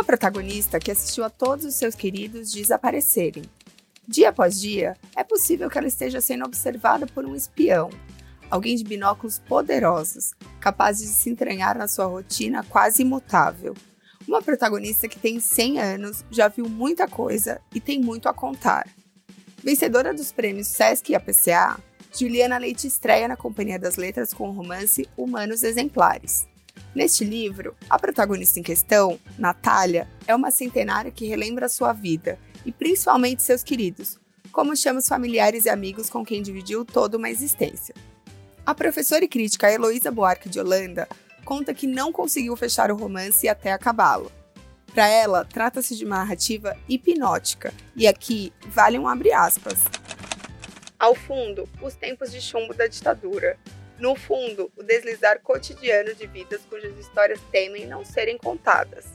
Uma protagonista que assistiu a todos os seus queridos desaparecerem. Dia após dia, é possível que ela esteja sendo observada por um espião, alguém de binóculos poderosos, capazes de se entranhar na sua rotina quase imutável. Uma protagonista que tem 100 anos, já viu muita coisa e tem muito a contar. Vencedora dos prêmios Sesc e APCA, Juliana Leite estreia na Companhia das Letras com o romance Humanos Exemplares. Neste livro, a protagonista em questão, Natália, é uma centenária que relembra sua vida e principalmente seus queridos, como chama os familiares e amigos com quem dividiu toda uma existência. A professora e crítica Heloísa Buarque de Holanda conta que não conseguiu fechar o romance até acabá-lo. Para ela, trata-se de uma narrativa hipnótica, e aqui vale um abre aspas. Ao fundo, os tempos de chumbo da ditadura. No fundo, o deslizar cotidiano de vidas cujas histórias temem não serem contadas.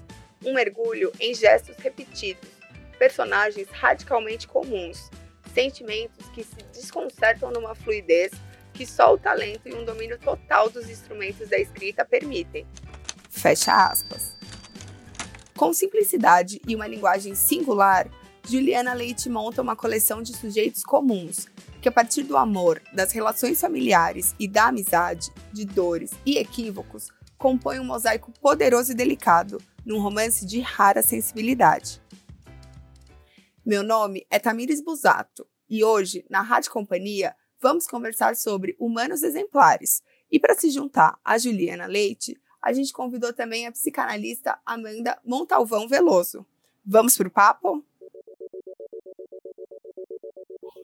Um mergulho em gestos repetidos, personagens radicalmente comuns, sentimentos que se desconcertam numa fluidez que só o talento e um domínio total dos instrumentos da escrita permitem. Fecha aspas. Com simplicidade e uma linguagem singular, Juliana Leite monta uma coleção de sujeitos comuns, que a partir do amor, das relações familiares e da amizade, de dores e equívocos, compõe um mosaico poderoso e delicado, num romance de rara sensibilidade. Meu nome é Tamires Busato e hoje, na Rádio Companhia, vamos conversar sobre humanos exemplares. E para se juntar a Juliana Leite, a gente convidou também a psicanalista Amanda Montalvão Veloso. Vamos para o papo?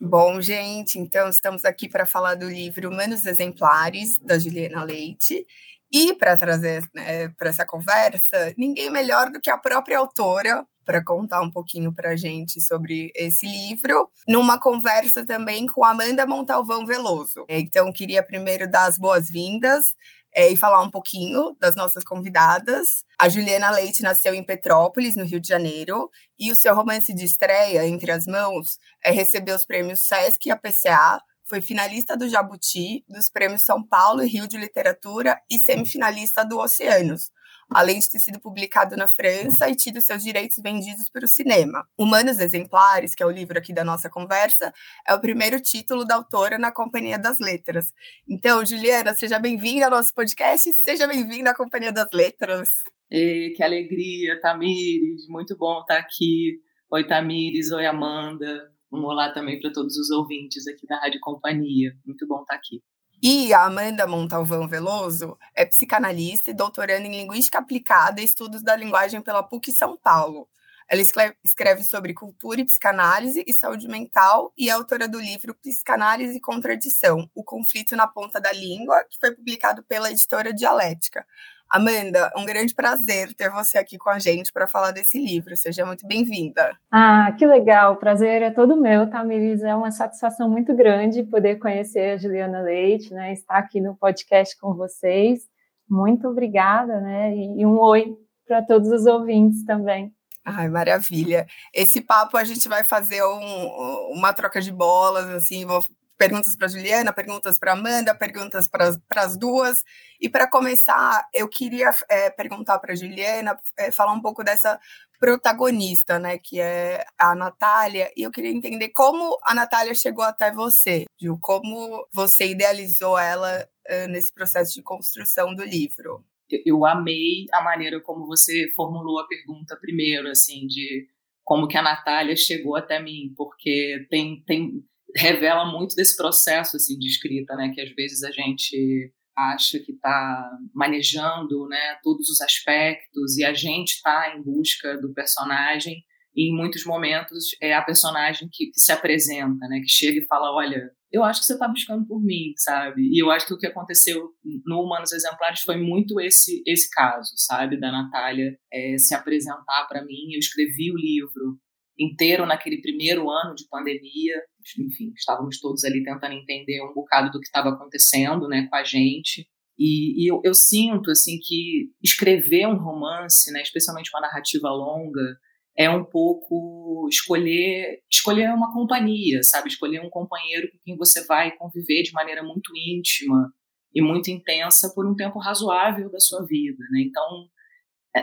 Bom, gente, então estamos aqui para falar do livro Humanos Exemplares, da Juliana Leite. E para trazer né, para essa conversa, ninguém melhor do que a própria autora, para contar um pouquinho para a gente sobre esse livro, numa conversa também com Amanda Montalvão Veloso. Então, queria primeiro dar as boas-vindas é, e falar um pouquinho das nossas convidadas. A Juliana Leite nasceu em Petrópolis, no Rio de Janeiro, e o seu romance de estreia, Entre as Mãos, é, recebeu os prêmios Sesc e APCA, foi finalista do Jabuti, dos prêmios São Paulo e Rio de Literatura e semifinalista do Oceanos além de ter sido publicado na França e tido seus direitos vendidos para o cinema. Humanos Exemplares, que é o livro aqui da nossa conversa, é o primeiro título da autora na Companhia das Letras. Então, Juliana, seja bem-vinda ao nosso podcast e seja bem-vinda à Companhia das Letras. Que alegria, Tamires, muito bom estar aqui. Oi, Tamires, oi, Amanda. Um olá também para todos os ouvintes aqui da Rádio Companhia. Muito bom estar aqui. E a Amanda Montalvão Veloso é psicanalista e doutoranda em Linguística Aplicada e Estudos da Linguagem pela PUC São Paulo. Ela escreve sobre cultura e psicanálise e saúde mental e é autora do livro Psicanálise e Contradição: O Conflito na Ponta da Língua, que foi publicado pela editora Dialética. Amanda, um grande prazer ter você aqui com a gente para falar desse livro. Seja muito bem-vinda. Ah, que legal. O prazer é todo meu, Tamiris. É uma satisfação muito grande poder conhecer a Juliana Leite, né? Estar aqui no podcast com vocês. Muito obrigada, né? E um oi para todos os ouvintes também. Ai, maravilha. Esse papo a gente vai fazer um, uma troca de bolas, assim, vou perguntas para Juliana, perguntas para Amanda, perguntas para as duas. E para começar, eu queria é, perguntar para Juliana, é, falar um pouco dessa protagonista, né, que é a Natália, e eu queria entender como a Natália chegou até você, Gil, como você idealizou ela uh, nesse processo de construção do livro. Eu amei a maneira como você formulou a pergunta primeiro, assim, de como que a Natália chegou até mim, porque tem, tem revela muito desse processo assim de escrita, né, que às vezes a gente acha que está manejando, né, todos os aspectos e a gente está em busca do personagem e em muitos momentos é a personagem que, que, se apresenta, né, que chega e fala, olha, eu acho que você está buscando por mim, sabe? E eu acho que o que aconteceu no Humanos Exemplares foi muito esse esse caso, sabe, da Natália é, se apresentar para mim. Eu escrevi o livro inteiro naquele primeiro ano de pandemia. Enfim, estávamos todos ali tentando entender um bocado do que estava acontecendo né, com a gente. E, e eu, eu, sinto assim que escrever um romance, né, especialmente uma narrativa longa, é um pouco escolher escolher uma companhia, sabe? Escolher um companheiro com quem você vai conviver de maneira muito íntima e muito intensa por um tempo razoável da sua vida, né? Então,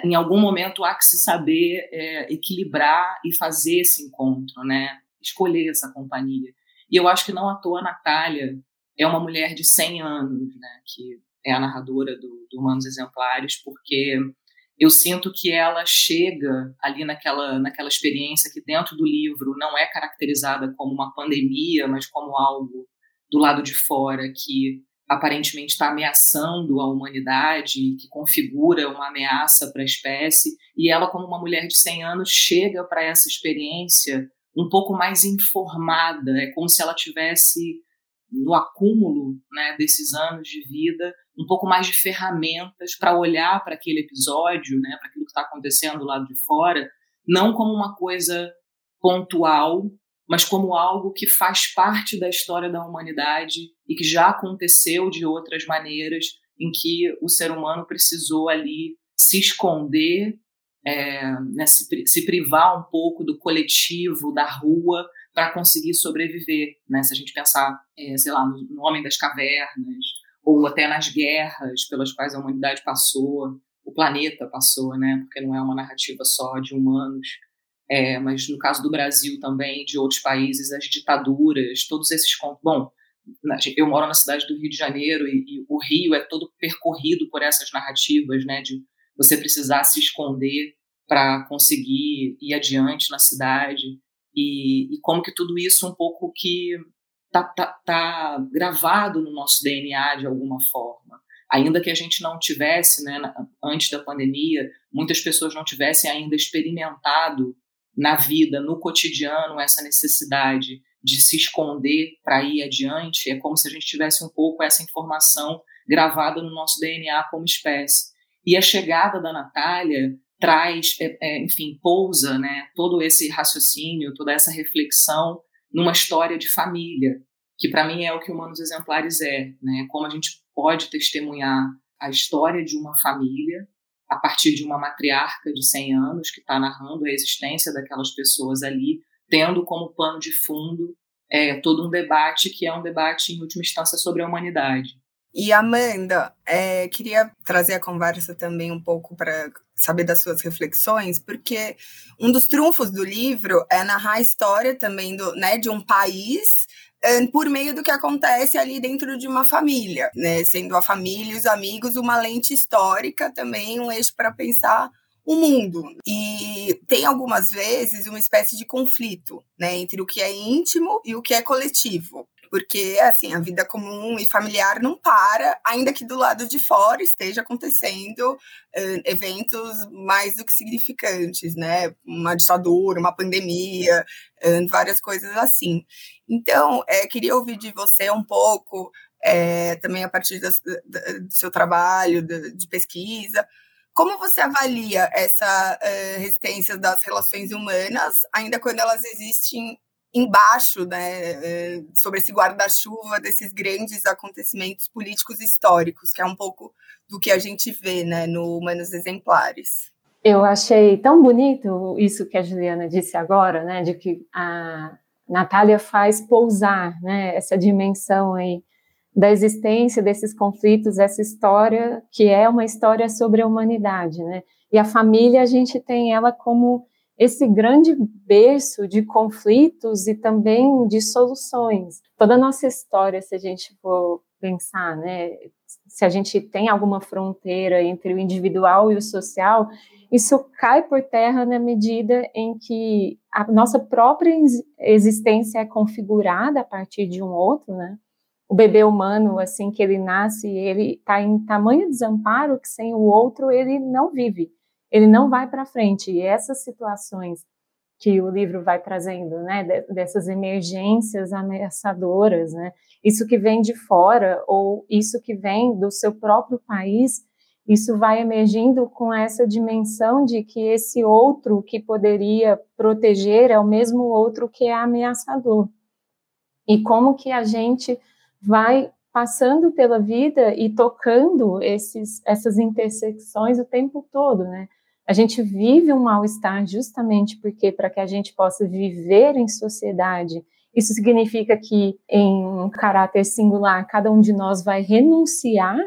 em algum momento há que se saber é, equilibrar e fazer esse encontro, né? Escolher essa companhia. E eu acho que não à toa a Natália é uma mulher de 100 anos, né? Que é a narradora do, do Humanos Exemplares, porque eu sinto que ela chega ali naquela, naquela experiência que dentro do livro não é caracterizada como uma pandemia, mas como algo do lado de fora que aparentemente está ameaçando a humanidade, que configura uma ameaça para a espécie, e ela, como uma mulher de 100 anos, chega para essa experiência um pouco mais informada, é como se ela tivesse no acúmulo né, desses anos de vida um pouco mais de ferramentas para olhar para aquele episódio, né, para aquilo que está acontecendo do lado de fora, não como uma coisa pontual, mas como algo que faz parte da história da humanidade e que já aconteceu de outras maneiras em que o ser humano precisou ali se esconder, é, né, se, se, privar um pouco do coletivo, da rua, para conseguir sobreviver. Né? Se a gente pensar, é, sei lá, no, no Homem das Cavernas, ou até nas guerras pelas quais a humanidade passou, o planeta passou, né? porque não é uma narrativa só de humanos, é, mas no caso do Brasil também, de outros países, as ditaduras, todos esses. Bom, eu moro na cidade do Rio de Janeiro e, e, o Rio é todo percorrido por essas narrativas, né, de você precisar se esconder para conseguir ir adiante na cidade e, e, como que tudo isso um pouco que tá, tá, tá gravado no nosso DNA de alguma forma ainda que a gente não tivesse, né, antes da pandemia, muitas pessoas não tivessem ainda experimentado na vida, no cotidiano, essa necessidade de se esconder para ir adiante, é como se a gente tivesse um pouco essa informação gravada no nosso DNA como espécie. E a chegada da Natália traz, é, é, enfim, pousa né, todo esse raciocínio, toda essa reflexão numa história de família, que para mim é o que Humanos Exemplares é, né? Como a gente pode testemunhar a história de uma família a partir de uma matriarca de 100 anos que está narrando a existência daquelas pessoas ali, tendo como pano de fundo é, todo um debate que é um debate, em última instância, sobre a humanidade. E Amanda, é, queria trazer a conversa também um pouco para saber das suas reflexões, porque um dos trunfos do livro é narrar a história também do, né, de um país por meio do que acontece ali dentro de uma família, né? Sendo a família e os amigos uma lente histórica também, um eixo para pensar o mundo. E tem algumas vezes uma espécie de conflito, né, entre o que é íntimo e o que é coletivo porque assim a vida comum e familiar não para, ainda que do lado de fora esteja acontecendo uh, eventos mais do que significantes, né? Uma ditadura, uma pandemia, uh, várias coisas assim. Então, é, queria ouvir de você um pouco, é, também a partir do seu trabalho de, de, pesquisa, como você avalia essa uh, resistência das relações humanas, ainda quando elas existem embaixo, né, é, sobre esse guarda-chuva desses grandes acontecimentos políticos históricos, que é um pouco do que a gente vê, né, no Humanos Exemplares. Eu achei tão bonito isso que a Juliana disse agora, né, de que a Natália faz pousar, né, essa dimensão aí da existência desses conflitos, essa história que é uma história sobre a humanidade, né? E a família a gente tem ela como esse grande berço de conflitos e também de soluções. Toda a nossa história, se a gente for pensar, né, se a gente tem alguma fronteira entre o individual e o social, isso cai por terra na medida em que a nossa própria existência é configurada a partir de um outro, né? O bebê humano, assim que ele nasce, ele está em tamanho desamparo que sem o outro ele não vive ele não vai para frente. E essas situações que o livro vai trazendo, né, dessas emergências ameaçadoras, né, isso que vem de fora ou isso que vem do seu próprio país, isso vai emergindo com essa dimensão de que esse outro que poderia proteger é o mesmo outro que é ameaçador. E como que a gente vai passando pela vida e tocando esses, essas intersecções o tempo todo, né? A gente vive um mal-estar justamente porque, para que a gente possa viver em sociedade, isso significa que, em um caráter singular, cada um de nós vai renunciar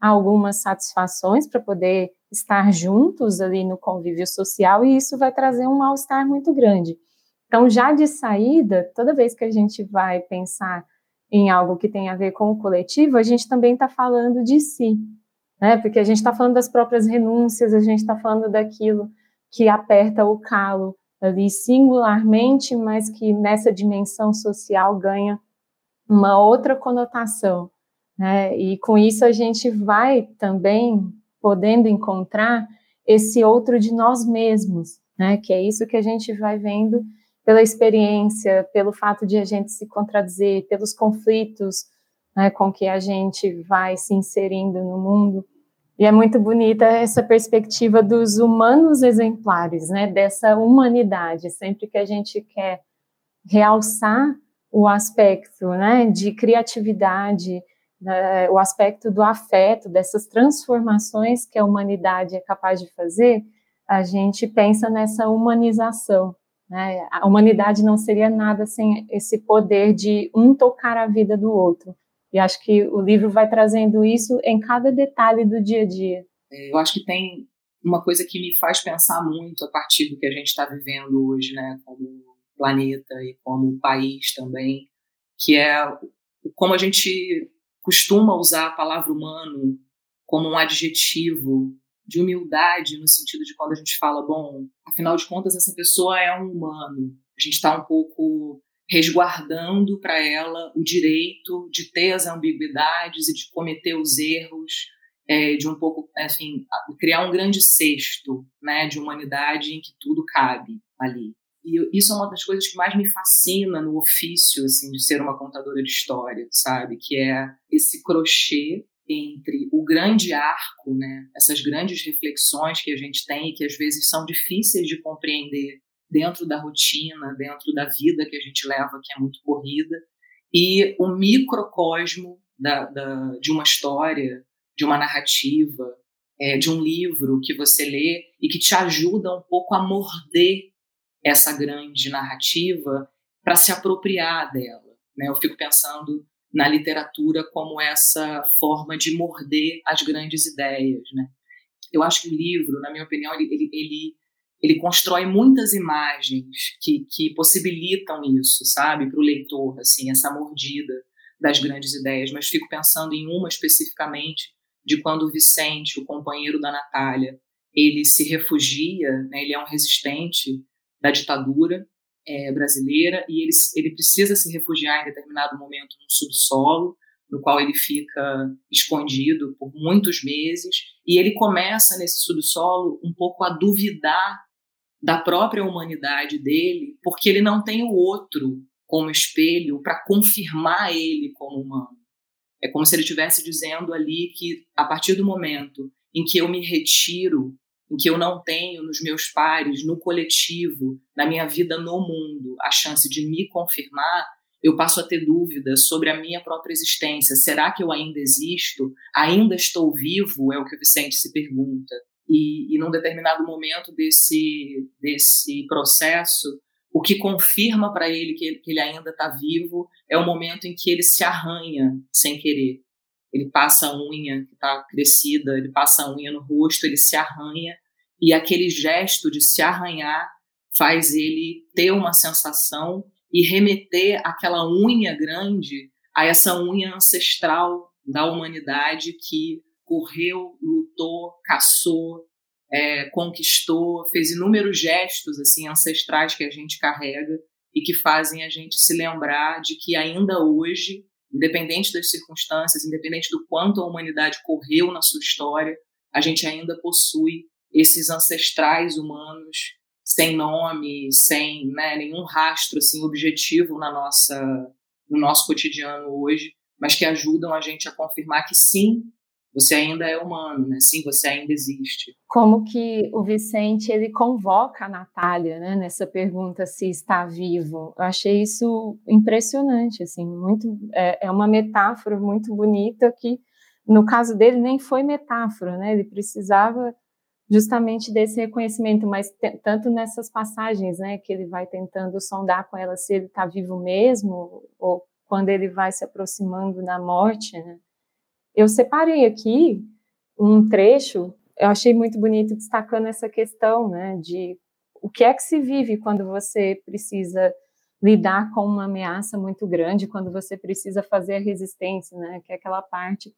a algumas satisfações para poder estar juntos ali no convívio social e isso vai trazer um mal-estar muito grande. Então, já de saída, toda vez que a gente vai pensar em algo que tem a ver com o coletivo, a gente também está falando de si, né? Porque a gente está falando das próprias renúncias, a gente está falando daquilo que aperta o calo ali singularmente, mas que nessa dimensão social ganha uma outra conotação. Né? E com isso a gente vai também podendo encontrar esse outro de nós mesmos, né? Que é isso que a gente vai vendo pela experiência, pelo fato de a gente se contradizer, pelos conflitos né, com que a gente vai se inserindo no mundo. E é muito bonita essa perspectiva dos humanos exemplares, né, dessa humanidade. Sempre que a gente quer realçar o aspecto né, de criatividade, né, o aspecto do afeto, dessas transformações que a humanidade é capaz de fazer, a gente pensa nessa humanização. Né? A humanidade não seria nada sem esse poder de um tocar a vida do outro. E acho que o livro vai trazendo isso em cada detalhe do dia a dia. É, eu acho que tem uma coisa que me faz pensar muito a partir do que a gente está vivendo hoje, né, como planeta e como país também, que é como a gente costuma usar a palavra humano como um adjetivo de humildade, no sentido de quando a gente fala, bom, afinal de contas, essa pessoa é um humano. A gente está um pouco resguardando para ela o direito de ter as ambiguidades e de cometer os erros, é, de um pouco, assim, criar um grande cesto né, de humanidade em que tudo cabe ali. E isso é uma das coisas que mais me fascina no ofício, assim, de ser uma contadora de história, sabe? Que é esse crochê entre o grande arco, né? Essas grandes reflexões que a gente tem e que às vezes são difíceis de compreender dentro da rotina, dentro da vida que a gente leva, que é muito corrida, e o microcosmo da, da, de uma história, de uma narrativa, é, de um livro que você lê e que te ajuda um pouco a morder essa grande narrativa para se apropriar dela. Né? Eu fico pensando na literatura como essa forma de morder as grandes ideias. Né? Eu acho que o livro, na minha opinião, ele, ele, ele, ele constrói muitas imagens que, que possibilitam isso, sabe, para o leitor, assim, essa mordida das grandes ideias. Mas fico pensando em uma especificamente de quando o Vicente, o companheiro da Natália, ele se refugia, né, ele é um resistente da ditadura é, brasileira e ele, ele precisa se refugiar em determinado momento no subsolo, no qual ele fica escondido por muitos meses, e ele começa nesse subsolo um pouco a duvidar da própria humanidade dele, porque ele não tem o outro como espelho para confirmar ele como humano. É como se ele estivesse dizendo ali que a partir do momento em que eu me retiro em que eu não tenho nos meus pares, no coletivo, na minha vida no mundo, a chance de me confirmar, eu passo a ter dúvidas sobre a minha própria existência. Será que eu ainda existo? Ainda estou vivo? É o que o Vicente se pergunta. E, e num determinado momento desse, desse processo, o que confirma para ele que, ele que ele ainda está vivo é o momento em que ele se arranha sem querer. Ele passa a unha que está crescida, ele passa a unha no rosto, ele se arranha e aquele gesto de se arranhar faz ele ter uma sensação e remeter aquela unha grande a essa unha ancestral da humanidade que correu, lutou, caçou, é, conquistou, fez inúmeros gestos assim ancestrais que a gente carrega e que fazem a gente se lembrar de que ainda hoje, independente das circunstâncias, independente do quanto a humanidade correu na sua história, a gente ainda possui esses ancestrais humanos sem nome, sem né, nenhum rastro assim objetivo na nossa no nosso cotidiano hoje, mas que ajudam a gente a confirmar que sim, você ainda é humano, né? Sim, você ainda existe. Como que o Vicente ele convoca a Natália, né, nessa pergunta se está vivo? Eu achei isso impressionante, assim, muito é, é uma metáfora muito bonita que no caso dele nem foi metáfora, né? Ele precisava justamente desse reconhecimento, mas tanto nessas passagens, né, que ele vai tentando sondar com ela se ele está vivo mesmo, ou quando ele vai se aproximando da morte, né. Eu separei aqui um trecho eu achei muito bonito destacando essa questão, né, de o que é que se vive quando você precisa lidar com uma ameaça muito grande, quando você precisa fazer a resistência, né, que é aquela parte,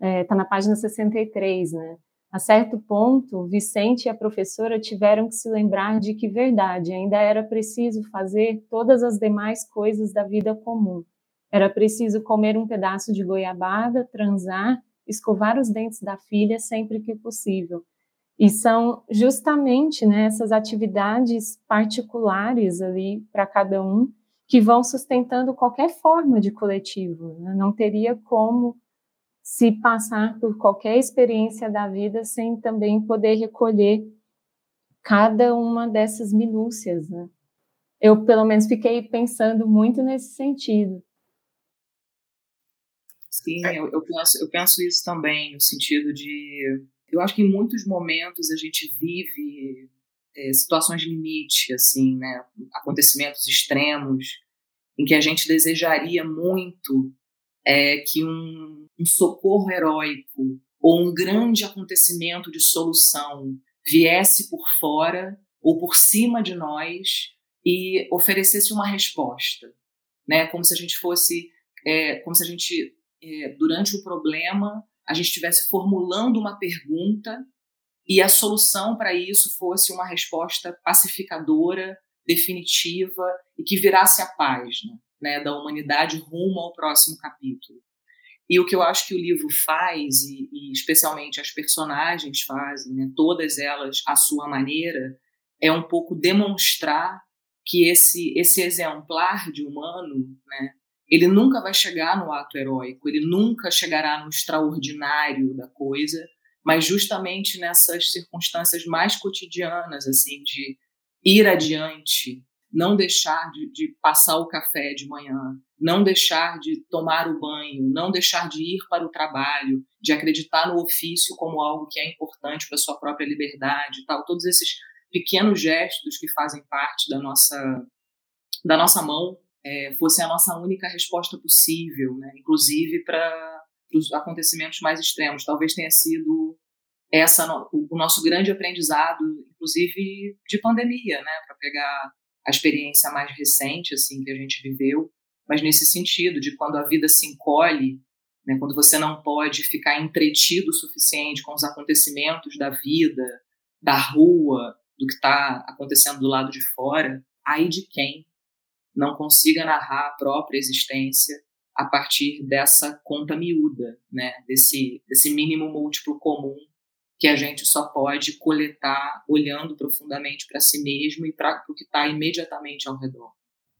está é, na página 63, né, a certo ponto, Vicente e a professora tiveram que se lembrar de que verdade ainda era preciso fazer todas as demais coisas da vida comum. Era preciso comer um pedaço de goiabada, transar, escovar os dentes da filha sempre que possível. E são justamente né, essas atividades particulares ali para cada um que vão sustentando qualquer forma de coletivo. Né? Não teria como se passar por qualquer experiência da vida sem também poder recolher cada uma dessas minúcias, né? Eu, pelo menos, fiquei pensando muito nesse sentido. Sim, eu, eu, penso, eu penso isso também, no sentido de. Eu acho que em muitos momentos a gente vive é, situações de limite, assim, né? Acontecimentos extremos, em que a gente desejaria muito é, que um, um socorro heróico ou um grande acontecimento de solução viesse por fora ou por cima de nós e oferecesse uma resposta, né? Como se a gente fosse, é, como se a gente é, durante o problema a gente estivesse formulando uma pergunta e a solução para isso fosse uma resposta pacificadora, definitiva e que virasse a página né, da humanidade rumo ao próximo capítulo. E o que eu acho que o livro faz, e, e especialmente as personagens fazem, né, todas elas à sua maneira, é um pouco demonstrar que esse, esse exemplar de humano, né, ele nunca vai chegar no ato heróico, ele nunca chegará no extraordinário da coisa, mas justamente nessas circunstâncias mais cotidianas, assim, de ir adiante, não deixar de, de, passar o café de manhã, não deixar de tomar o banho, não deixar de ir para o trabalho, de acreditar no ofício como algo que é importante para sua própria liberdade, tal, todos esses pequenos gestos que fazem parte da nossa da nossa mão é, fosse a nossa única resposta possível, né? inclusive para os acontecimentos mais extremos. Talvez tenha sido essa o nosso grande aprendizado, inclusive de pandemia, né? Para pegar a experiência mais recente assim que a gente viveu, mas nesse sentido de quando a vida se encolhe, né, quando você não pode ficar entretido o suficiente com os acontecimentos da vida, da rua, do que está acontecendo do lado de fora, aí de quem não consiga narrar a própria existência a partir dessa conta miúda, né, desse, desse mínimo múltiplo comum que a gente só pode coletar olhando profundamente para si mesmo e para o que está imediatamente ao redor.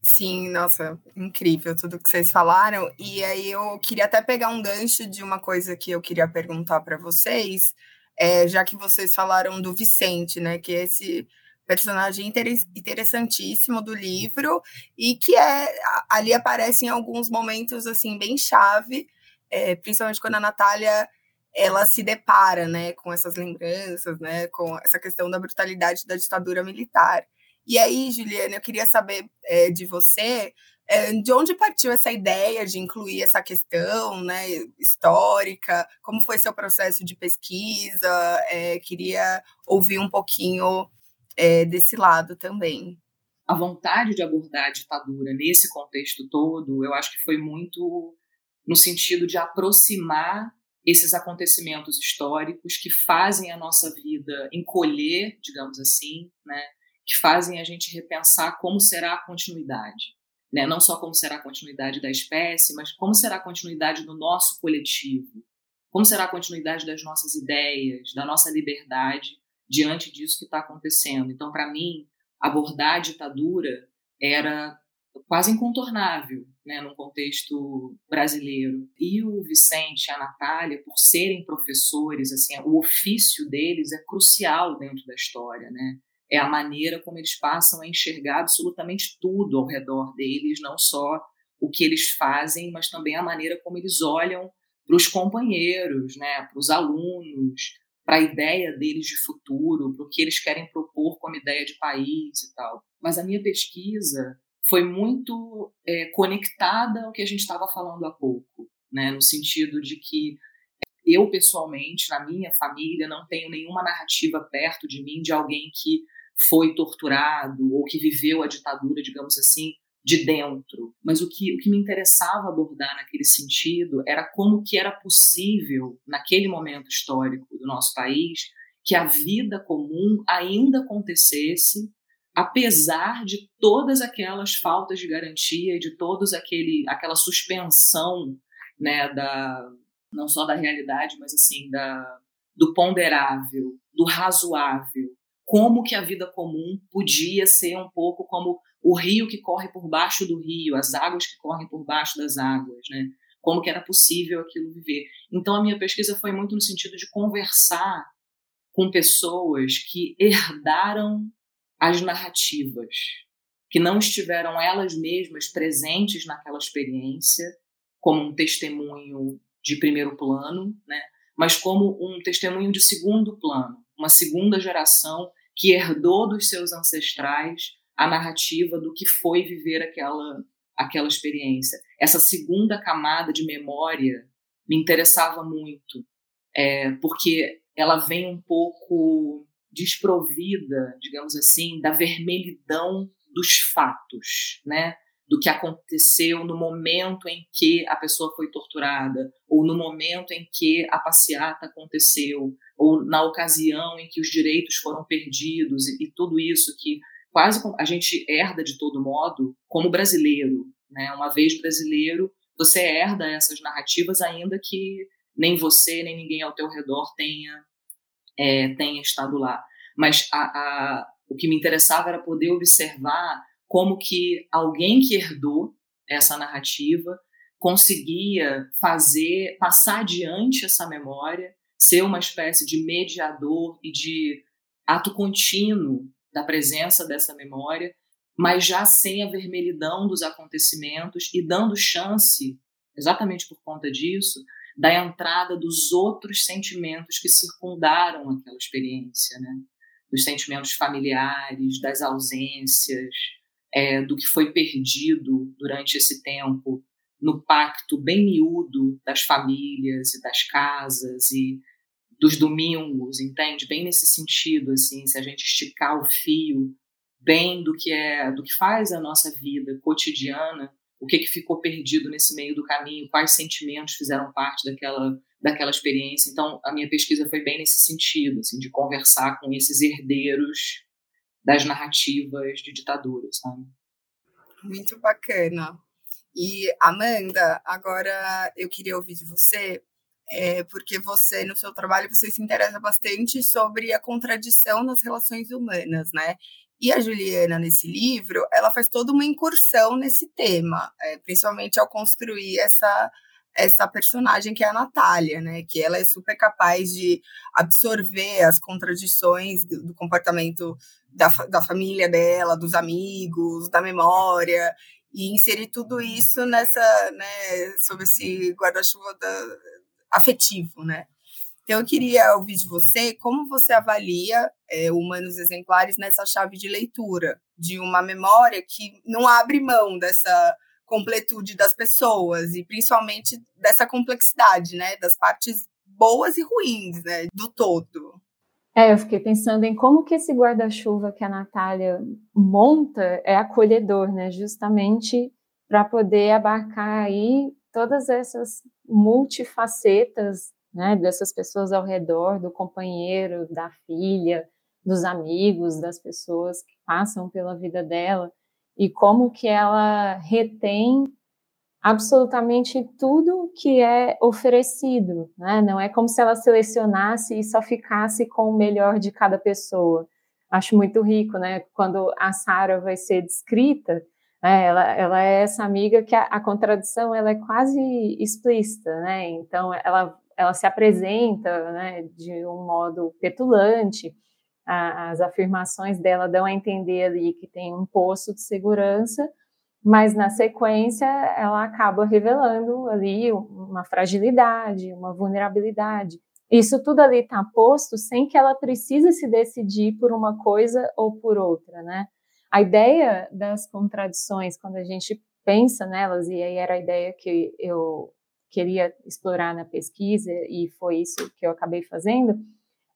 Sim, nossa, incrível tudo que vocês falaram. E aí eu queria até pegar um gancho de uma coisa que eu queria perguntar para vocês, é, já que vocês falaram do Vicente, né? Que esse personagem interessantíssimo do livro e que é ali aparece em alguns momentos assim bem chave, é, principalmente quando a Natália ela se depara, né, com essas lembranças, né, com essa questão da brutalidade da ditadura militar. E aí, Juliana, eu queria saber é, de você é, de onde partiu essa ideia de incluir essa questão, né, histórica? Como foi seu processo de pesquisa? É, queria ouvir um pouquinho é, desse lado também. A vontade de abordar a ditadura nesse contexto todo, eu acho que foi muito no sentido de aproximar esses acontecimentos históricos que fazem a nossa vida encolher, digamos assim, né? que fazem a gente repensar como será a continuidade. Né? Não só como será a continuidade da espécie, mas como será a continuidade do nosso coletivo, como será a continuidade das nossas ideias, da nossa liberdade diante disso que está acontecendo. Então, para mim, abordar a ditadura era quase incontornável, né, num contexto brasileiro. E o Vicente e a Natália, por serem professores, assim, o ofício deles é crucial dentro da história, né? É a maneira como eles passam a enxergar absolutamente tudo ao redor deles, não só o que eles fazem, mas também a maneira como eles olham para os companheiros, né, para os alunos, para a ideia deles de futuro, para o que eles querem propor como ideia de país e tal. Mas a minha pesquisa foi muito é, conectada ao que a gente estava falando há pouco, né? no sentido de que eu pessoalmente, na minha família, não tenho nenhuma narrativa perto de mim de alguém que foi torturado ou que viveu a ditadura, digamos assim, de dentro. Mas o que, o que me interessava abordar naquele sentido era como que era possível, naquele momento histórico do nosso país, que a vida comum ainda acontecesse, apesar de todas aquelas faltas de garantia e de todos aquele aquela suspensão, né, da não só da realidade, mas assim da do ponderável, do razoável, como que a vida comum podia ser um pouco como o rio que corre por baixo do rio, as águas que correm por baixo das águas, né? Como que era possível aquilo viver. Então a minha pesquisa foi muito no sentido de conversar com pessoas que herdaram as narrativas, que não estiveram elas mesmas presentes naquela experiência, como um testemunho de primeiro plano, né? mas como um testemunho de segundo plano, uma segunda geração que herdou dos seus ancestrais a narrativa do que foi viver aquela, aquela experiência. Essa segunda camada de memória me interessava muito, é, porque ela vem um pouco desprovida, digamos assim, da vermelhidão dos fatos, né? Do que aconteceu no momento em que a pessoa foi torturada, ou no momento em que a passeata aconteceu, ou na ocasião em que os direitos foram perdidos, e, e tudo isso que quase a gente herda de todo modo como brasileiro, né? Uma vez brasileiro, você herda essas narrativas ainda que nem você nem ninguém ao teu redor tenha é, tenha estado lá. Mas a, a, o que me interessava era poder observar como que alguém que herdou essa narrativa conseguia fazer passar adiante essa memória, ser uma espécie de mediador e de ato contínuo da presença dessa memória, mas já sem a vermelhidão dos acontecimentos e dando chance, exatamente por conta disso, da entrada dos outros sentimentos que circundaram aquela experiência, né? Dos sentimentos familiares, das ausências, é, do que foi perdido durante esse tempo no pacto bem miúdo das famílias e das casas e dos domingos, entende? Bem nesse sentido, assim, se a gente esticar o fio bem do que é, do que faz a nossa vida cotidiana, o que que ficou perdido nesse meio do caminho, quais sentimentos fizeram parte daquela daquela experiência. Então, a minha pesquisa foi bem nesse sentido, assim, de conversar com esses herdeiros das narrativas de ditaduras, sabe? Muito bacana. E Amanda, agora eu queria ouvir de você é, porque você, no seu trabalho, você se interessa bastante sobre a contradição nas relações humanas, né? E a Juliana, nesse livro, ela faz toda uma incursão nesse tema, é, principalmente ao construir essa, essa personagem que é a Natália, né? Que ela é super capaz de absorver as contradições do, do comportamento da, da família dela, dos amigos, da memória, e inserir tudo isso nessa, né, sob esse guarda-chuva da, afetivo, né? Então, eu queria ouvir de você como você avalia é, humanos exemplares nessa chave de leitura, de uma memória que não abre mão dessa completude das pessoas e principalmente dessa complexidade, né, das partes boas e ruins, né, do todo. É, eu fiquei pensando em como que esse guarda-chuva que a Natália monta é acolhedor, né, justamente para poder abarcar aí todas essas multifacetas né, dessas pessoas ao redor, do companheiro, da filha, dos amigos, das pessoas que passam pela vida dela, e como que ela retém absolutamente tudo que é oferecido, né? Não é como se ela selecionasse e só ficasse com o melhor de cada pessoa. Acho muito rico, né? Quando a Sara vai ser descrita, né? Ela, ela é essa amiga que a, a, contradição ela é quase explícita, né? Então ela, ela se apresenta né, de um modo petulante, a, as afirmações dela dão a entender ali que tem um poço de segurança, mas na sequência ela acaba revelando ali uma fragilidade, uma vulnerabilidade. Isso tudo ali está posto sem que ela precise se decidir por uma coisa ou por outra, né? A ideia das contradições, quando a gente pensa nelas, e aí era a ideia que eu, queria explorar na pesquisa, e foi isso que eu acabei fazendo,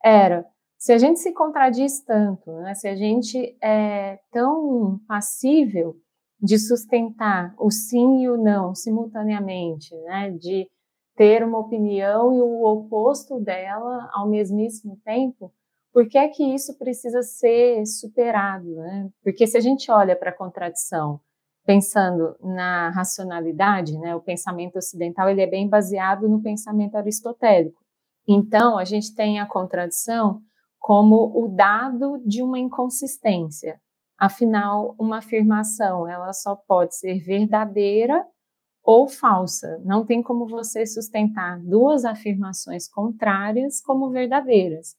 era se a gente se contradiz tanto, né, se a gente é tão passível de sustentar o sim e o não simultaneamente, né, de ter uma opinião e o oposto dela ao mesmíssimo tempo, por que é que isso precisa ser superado? Né? Porque se a gente olha para a contradição pensando na racionalidade, né, o pensamento ocidental ele é bem baseado no pensamento aristotélico. Então, a gente tem a contradição como o dado de uma inconsistência. Afinal, uma afirmação, ela só pode ser verdadeira ou falsa. Não tem como você sustentar duas afirmações contrárias como verdadeiras.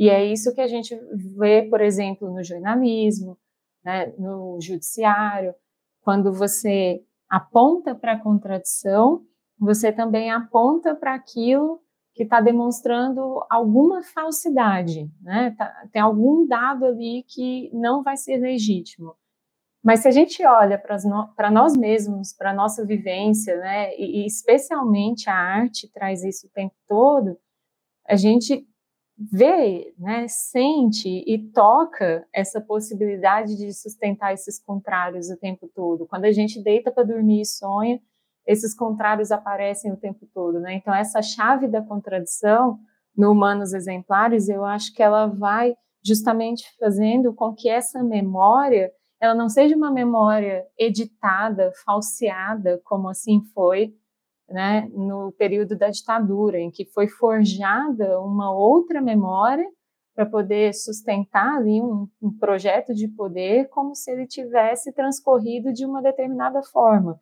E é isso que a gente vê, por exemplo, no jornalismo, né, no judiciário, quando você aponta para a contradição, você também aponta para aquilo que está demonstrando alguma falsidade, né? Tá, tem algum dado ali que não vai ser legítimo. Mas se a gente olha para nós mesmos, para a nossa vivência, né, e, e, especialmente a arte traz isso o tempo todo, a gente vê, né, sente e toca essa possibilidade de sustentar esses contrários o tempo todo. Quando a gente deita para dormir e sonha, esses contrários aparecem o tempo todo, né? Então essa chave da contradição no Humanos Exemplares, eu acho que ela vai justamente fazendo com que essa memória ela não seja uma memória editada, falseada, como assim foi né, no período da ditadura, em que foi forjada uma outra memória para poder sustentar ali um, um, projeto de poder como se ele tivesse transcorrido de uma determinada forma.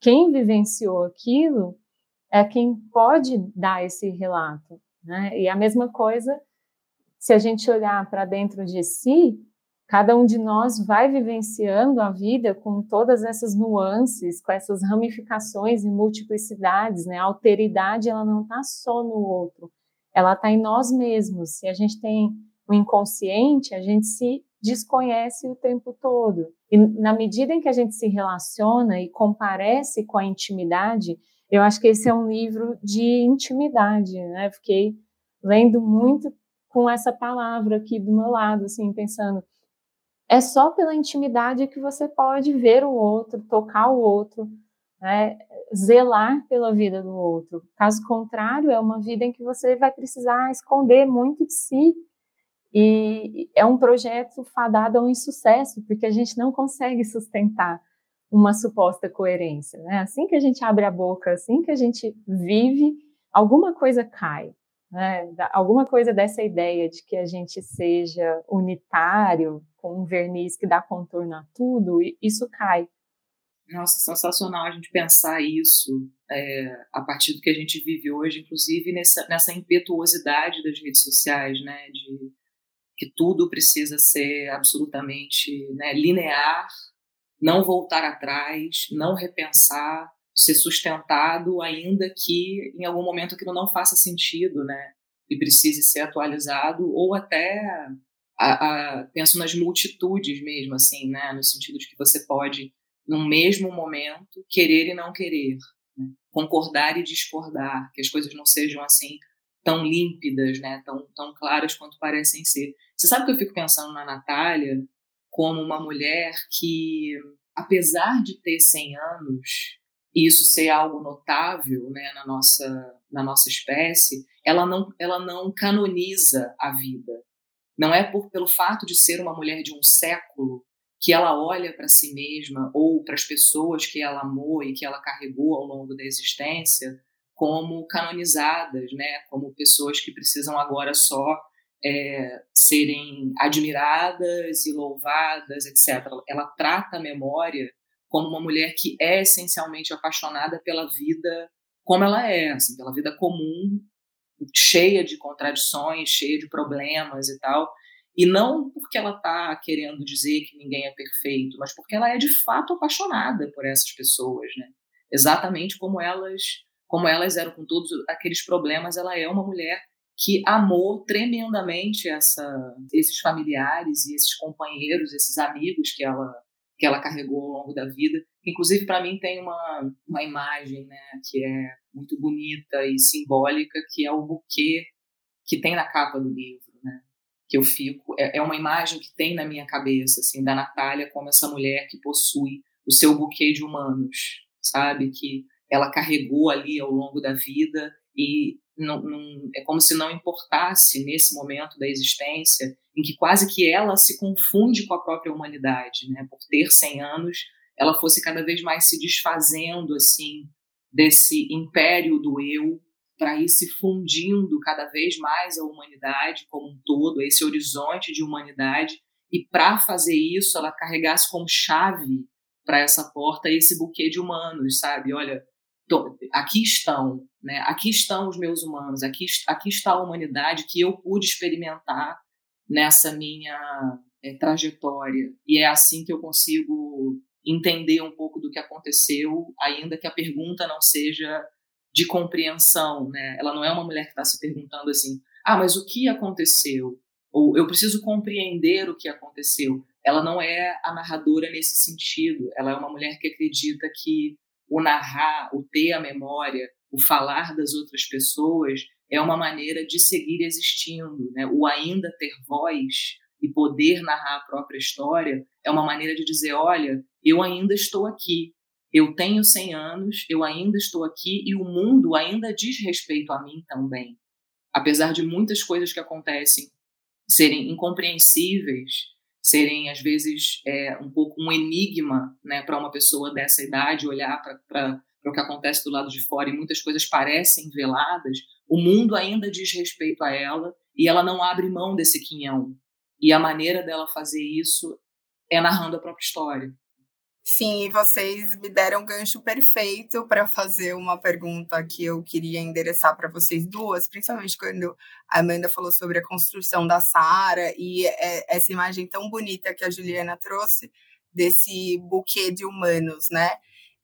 Quem vivenciou aquilo é quem pode dar esse relato. Né? E a mesma coisa, se a gente olhar para dentro de si, Cada um de nós vai vivenciando a vida com todas essas nuances, com essas ramificações e multiplicidades, né? A alteridade, ela não está só no outro, ela está em nós mesmos. Se a gente tem o inconsciente, a gente se desconhece o tempo todo. E na medida em que a gente se relaciona e comparece com a intimidade, eu acho que esse é um livro de intimidade, né? Fiquei lendo muito com essa palavra aqui do meu lado, assim, pensando é só pela intimidade que você pode ver o outro, tocar o outro, né? zelar pela vida do outro. Caso contrário, é uma vida em que você vai precisar esconder muito de si. E é um projeto fadado a um insucesso, porque a gente não consegue sustentar uma suposta coerência. Né? Assim que a gente abre a boca, assim que a gente vive, alguma coisa cai. Né? Alguma coisa dessa ideia de que a gente seja unitário, com um verniz que dá contorno a tudo, isso cai. Nossa, sensacional a gente pensar isso é, a partir do que a gente vive hoje, inclusive nessa, nessa impetuosidade das redes sociais, né, de que tudo precisa ser absolutamente né, linear, não voltar atrás, não repensar, ser sustentado, ainda que em algum momento aquilo não faça sentido, né, e precise ser atualizado ou até a, a, penso nas multitudes mesmo, assim, né? No sentido de que você pode, no mesmo momento, querer e não querer, né? concordar e discordar, que as coisas não sejam assim tão límpidas, né? Tão, tão claras quanto parecem ser. Você sabe que eu fico pensando na Natália como uma mulher que, apesar de ter 100 anos, e isso ser algo notável né, na, nossa, na nossa espécie, ela não, ela não canoniza a vida. Não é por, pelo fato de ser uma mulher de um século que ela olha para si mesma ou para as pessoas que ela amou e que ela carregou ao longo da existência como canonizadas, né? Como pessoas que precisam agora só é, serem admiradas e louvadas, etc. Ela trata a memória como uma mulher que é essencialmente apaixonada pela vida como ela é, assim, pela vida comum cheia de contradições, cheia de problemas e tal. E não porque ela está querendo dizer que ninguém é perfeito, mas porque ela é de fato apaixonada por essas pessoas, né? Exatamente como elas, como elas eram com todos aqueles problemas, ela é uma mulher que amou tremendamente essa, esses familiares e esses companheiros, esses amigos que ela que ela carregou ao longo da vida. Inclusive, para mim, tem uma, uma imagem né, que é muito bonita e simbólica, que é o buquê que tem na capa do livro, né? Que eu fico... É, é uma imagem que tem na minha cabeça, assim, da Natália como essa mulher que possui o seu buquê de humanos, sabe? Que ela carregou ali ao longo da vida e não, não, é como se não importasse nesse momento da existência em que quase que ela se confunde com a própria humanidade, né? Por ter 100 anos, ela fosse cada vez mais se desfazendo assim desse império do eu para ir se fundindo cada vez mais a humanidade como um todo, esse horizonte de humanidade e para fazer isso ela carregasse como chave para essa porta esse buquê de humanos, sabe? Olha, aqui estão, né? Aqui estão os meus humanos, aqui, aqui está a humanidade que eu pude experimentar nessa minha é, trajetória. E é assim que eu consigo entender um pouco do que aconteceu, ainda que a pergunta não seja de compreensão, né? Ela não é uma mulher que está se perguntando assim, ah, mas o que aconteceu? Ou eu preciso compreender o que aconteceu. Ela não é a narradora nesse sentido. Ela é uma mulher que acredita que o narrar, o ter a memória, o falar das outras pessoas é uma maneira de seguir existindo, né? O ainda ter voz e poder narrar a própria história é uma maneira de dizer, olha, eu ainda estou aqui. Eu tenho 100 anos, eu ainda estou aqui e o mundo ainda diz respeito a mim também. Apesar de muitas coisas que acontecem serem incompreensíveis, serem às vezes é, um pouco um enigma né, para uma pessoa dessa idade olhar para o que acontece do lado de fora e muitas coisas parecem veladas, o mundo ainda diz respeito a ela e ela não abre mão desse quinhão. E a maneira dela fazer isso é narrando a própria história. Sim, e vocês me deram um gancho perfeito para fazer uma pergunta que eu queria endereçar para vocês duas, principalmente quando a Amanda falou sobre a construção da Sara e é, essa imagem tão bonita que a Juliana trouxe desse buquê de humanos, né?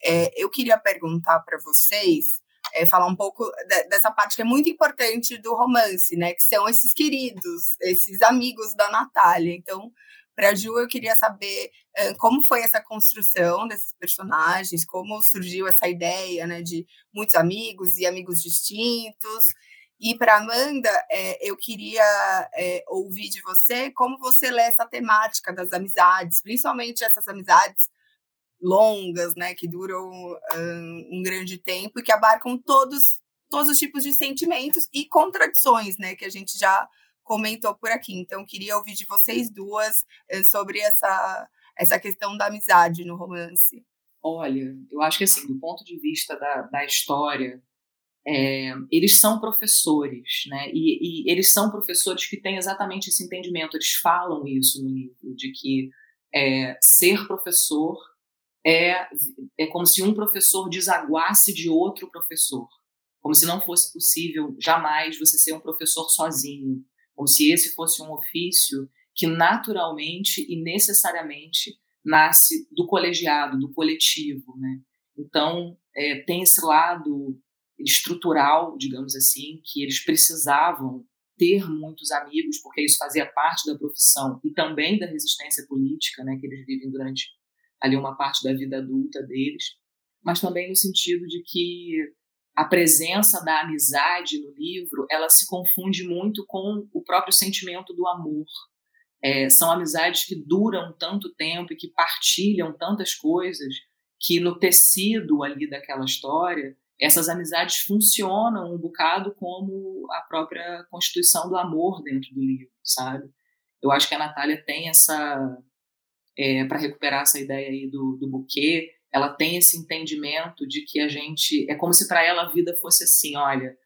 É, eu queria perguntar para vocês, é, falar um pouco de, dessa parte que é muito importante do romance, né? Que são esses queridos, esses amigos da Natália. Então, para a Ju, eu queria saber uh, como foi essa construção desses personagens, como surgiu essa ideia né, de muitos amigos e amigos distintos. E para Amanda, é, eu queria é, ouvir de você como você lê essa temática das amizades, principalmente essas amizades longas, né, que duram um, um grande tempo e que abarcam todos todos os tipos de sentimentos e contradições, né, que a gente já comentou por aqui. Então, queria ouvir de vocês duas eh, sobre essa, essa questão da amizade no romance. Olha, eu acho que assim, do ponto de vista da, da história, é, eles são professores, né? E, e, eles são professores que têm exatamente esse entendimento. Eles falam isso no livro, de que é, ser professor é, é como se um professor desaguasse de outro professor. Como se não fosse possível jamais você ser um professor sozinho como se esse fosse um ofício que naturalmente e necessariamente nasce do colegiado, do coletivo, né? Então é, tem esse lado estrutural, digamos assim, que eles precisavam ter muitos amigos, porque isso fazia parte da profissão e também da resistência política, né, que eles vivem durante ali uma parte da vida adulta deles, mas também no sentido de que a presença da amizade no livro, ela se confunde muito com o próprio sentimento do amor. É, são amizades que duram tanto tempo e que partilham tantas coisas que no tecido ali daquela história, essas amizades funcionam um bocado como a própria constituição do amor dentro do livro, sabe? Eu acho que a Natália tem essa, é, para recuperar essa ideia aí do, do buquê, ela tem esse entendimento de que a gente é como se para ela a vida fosse assim, olha,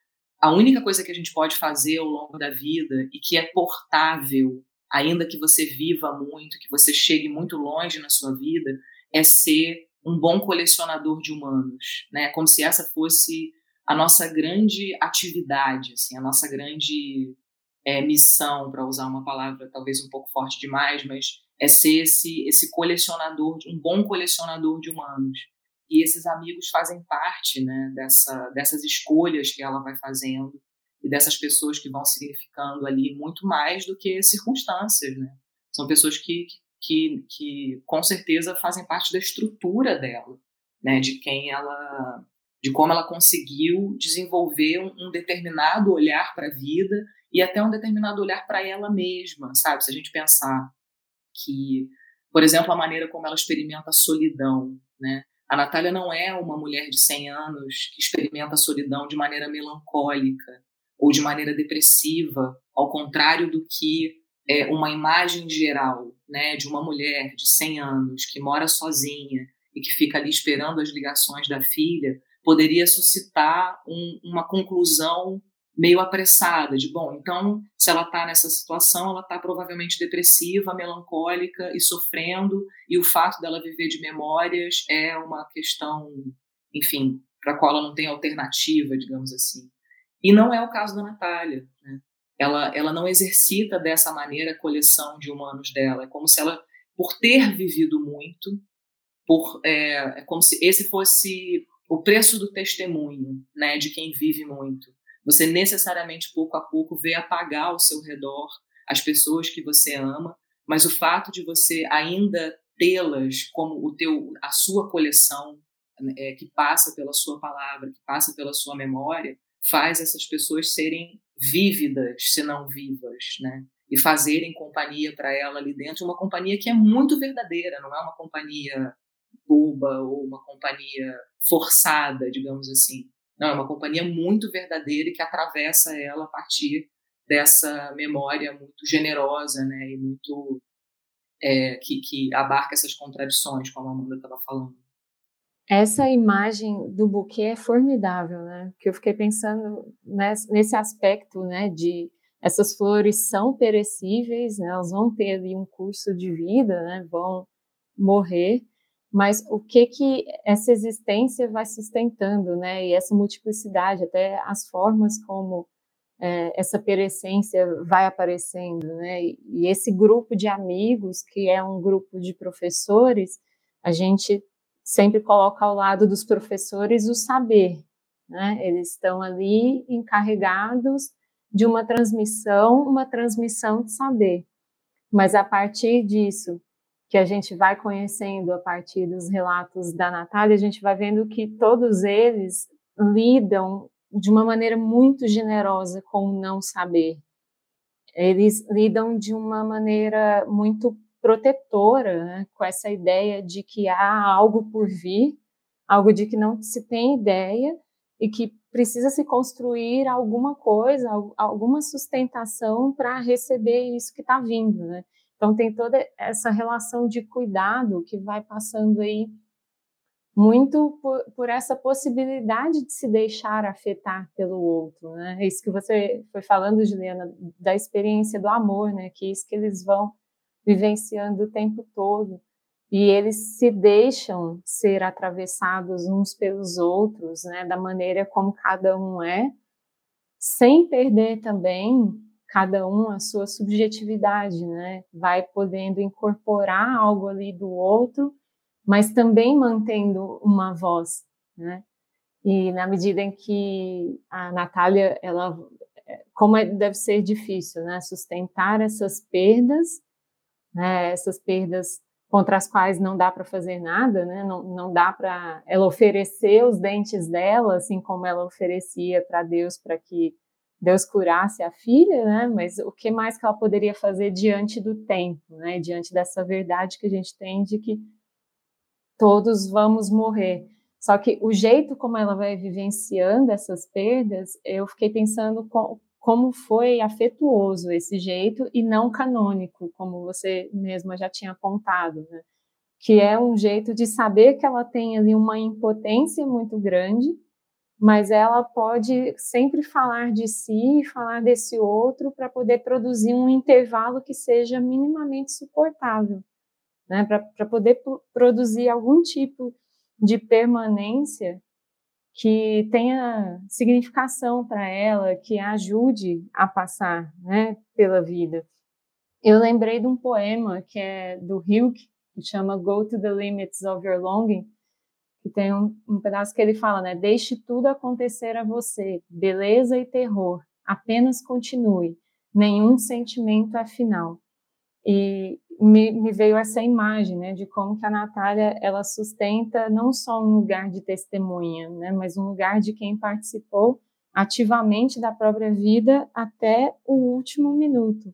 a única coisa que a gente pode fazer ao longo da vida e que é portável, ainda que você viva muito, que você chegue muito longe na sua vida, é ser um bom colecionador de humanos, né? Como se essa fosse a nossa grande atividade, assim, a nossa grande é, missão, para usar uma palavra talvez um pouco forte demais, mas é ser esse, esse colecionador, um bom colecionador de humanos. E esses amigos fazem parte né, dessa, dessas escolhas que ela vai fazendo e dessas pessoas que vão significando ali muito mais do que circunstâncias. Né? São pessoas que, que, que com certeza fazem parte da estrutura dela, né, de quem ela, de como ela conseguiu desenvolver um, determinado olhar para a vida e até um determinado olhar para ela mesma, sabe? Se a gente pensar que, por exemplo, a maneira como ela experimenta a solidão, né? A Natália não é uma mulher de 100 anos que experimenta a solidão de maneira melancólica ou de maneira depressiva, ao contrário do que é, uma imagem geral né, de uma mulher de 100 anos que mora sozinha e que fica ali esperando as ligações da filha, poderia suscitar um, uma conclusão meio apressada, de bom, então, se ela está nessa situação, ela está provavelmente depressiva, melancólica e sofrendo, e o fato dela viver de memórias é uma questão, enfim, para a qual ela não tem alternativa, digamos assim. E não é o caso da Natália. Né? Ela, ela não exercita dessa maneira a coleção de humanos dela. É como se ela, por ter vivido muito, por, é, é como se esse fosse o preço do testemunho, né, de quem vive muito. Você necessariamente, pouco a pouco, vê apagar ao seu redor as pessoas que você ama, mas o fato de você ainda tê-las como o teu, a sua coleção, é, que passa pela sua palavra, que passa pela sua memória, faz essas pessoas serem vívidas, se não vivas, né? E fazerem companhia para ela ali dentro, uma companhia que é muito verdadeira, não é uma companhia boba ou uma companhia forçada, digamos assim. Não, é uma companhia muito verdadeira e que atravessa ela a partir dessa memória muito generosa, né? E muito é, que, que abarca essas contradições, como a Amanda estava falando. Essa imagem do buquê é formidável, né? Que eu fiquei pensando nesse aspecto, né? De essas flores são perecíveis, né? Elas vão ter ali um curso de vida, né? Vão morrer, mas o que que essa existência vai sustentando, né? E essa multiplicidade, até as formas como é, essa perecência vai aparecendo, né? E, e esse grupo de amigos, que é um grupo de professores, a gente sempre coloca ao lado dos professores o saber, né? Eles estão ali encarregados de uma transmissão, uma transmissão de saber. Mas a partir disso, que a gente vai conhecendo a partir dos relatos da Natália, a gente vai vendo que todos eles lidam de uma maneira muito generosa com o não saber. Eles lidam de uma maneira muito protetora, né, com essa ideia de que há algo por vir, algo de que não se tem ideia e que precisa se construir alguma coisa, alguma sustentação para receber isso que está vindo, né? Então tem toda essa relação de cuidado que vai passando aí muito por, por, essa possibilidade de se deixar afetar pelo outro, né? É isso que você foi falando, Juliana, da experiência do amor, né? Que é isso que eles vão vivenciando o tempo todo. E eles se deixam ser atravessados uns pelos outros, né, da maneira como cada um é, sem perder também cada um a sua subjetividade, né? Vai podendo incorporar algo ali do outro, mas também mantendo uma voz, né? E na medida em que a Natália, ela, como é, deve ser difícil, né? Sustentar essas perdas né, essas perdas contra as quais não dá para fazer nada, né, não, não dá para ela oferecer os dentes dela, assim como ela oferecia para Deus para que Deus curasse a filha, né, mas o que mais que ela poderia fazer diante do tempo, né, diante dessa verdade que a gente tem de que todos vamos morrer. Só que o jeito como ela vai vivenciando essas perdas, eu fiquei pensando com, como foi afetuoso esse jeito e não canônico, como você mesma já tinha apontado, né? que é um jeito de saber que ela tem ali uma impotência muito grande, mas ela pode sempre falar de si e falar desse outro para poder produzir um intervalo que seja minimamente suportável, né? para poder produzir algum tipo de permanência que tenha significação para ela, que a ajude a passar né, pela vida. Eu lembrei de um poema que é do Hugh, que chama Go to the Limits of Your Longing, que tem um, um pedaço que ele fala, né? Deixe tudo acontecer a você, beleza e terror, apenas continue, nenhum sentimento afinal. E me, me, veio essa imagem, né, de como que a Natália ela sustenta não só um lugar de testemunha, né, mas um lugar de quem participou ativamente da própria vida até o último minuto.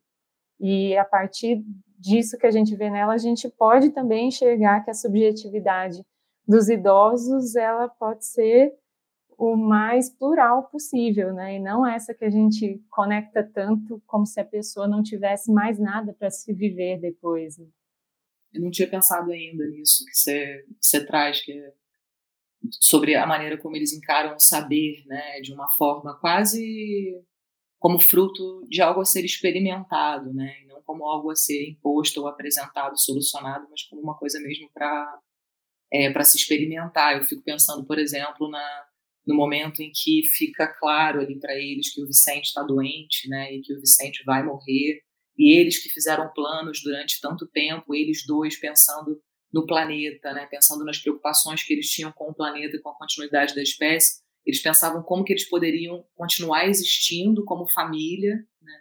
E a partir disso que a gente vê nela, a gente pode também enxergar que a subjetividade dos idosos ela pode ser o mais plural possível, né? E não essa que a gente conecta tanto como se a pessoa não tivesse mais nada para se viver depois. Né? Eu não tinha pensado ainda nisso que você, você traz, que é sobre a maneira como eles encaram o saber, né? De uma forma quase como fruto de algo a ser experimentado, né? E não como algo a ser imposto ou apresentado, solucionado, mas como uma coisa mesmo para é, para se experimentar. Eu fico pensando, por exemplo, na no momento em que fica claro ali para eles que o Vicente está doente, né, e que o Vicente vai morrer, e eles que fizeram planos durante tanto tempo, eles dois pensando no planeta, né, pensando nas preocupações que eles tinham com o planeta e com a continuidade da espécie, eles pensavam como que eles poderiam continuar existindo como família, né,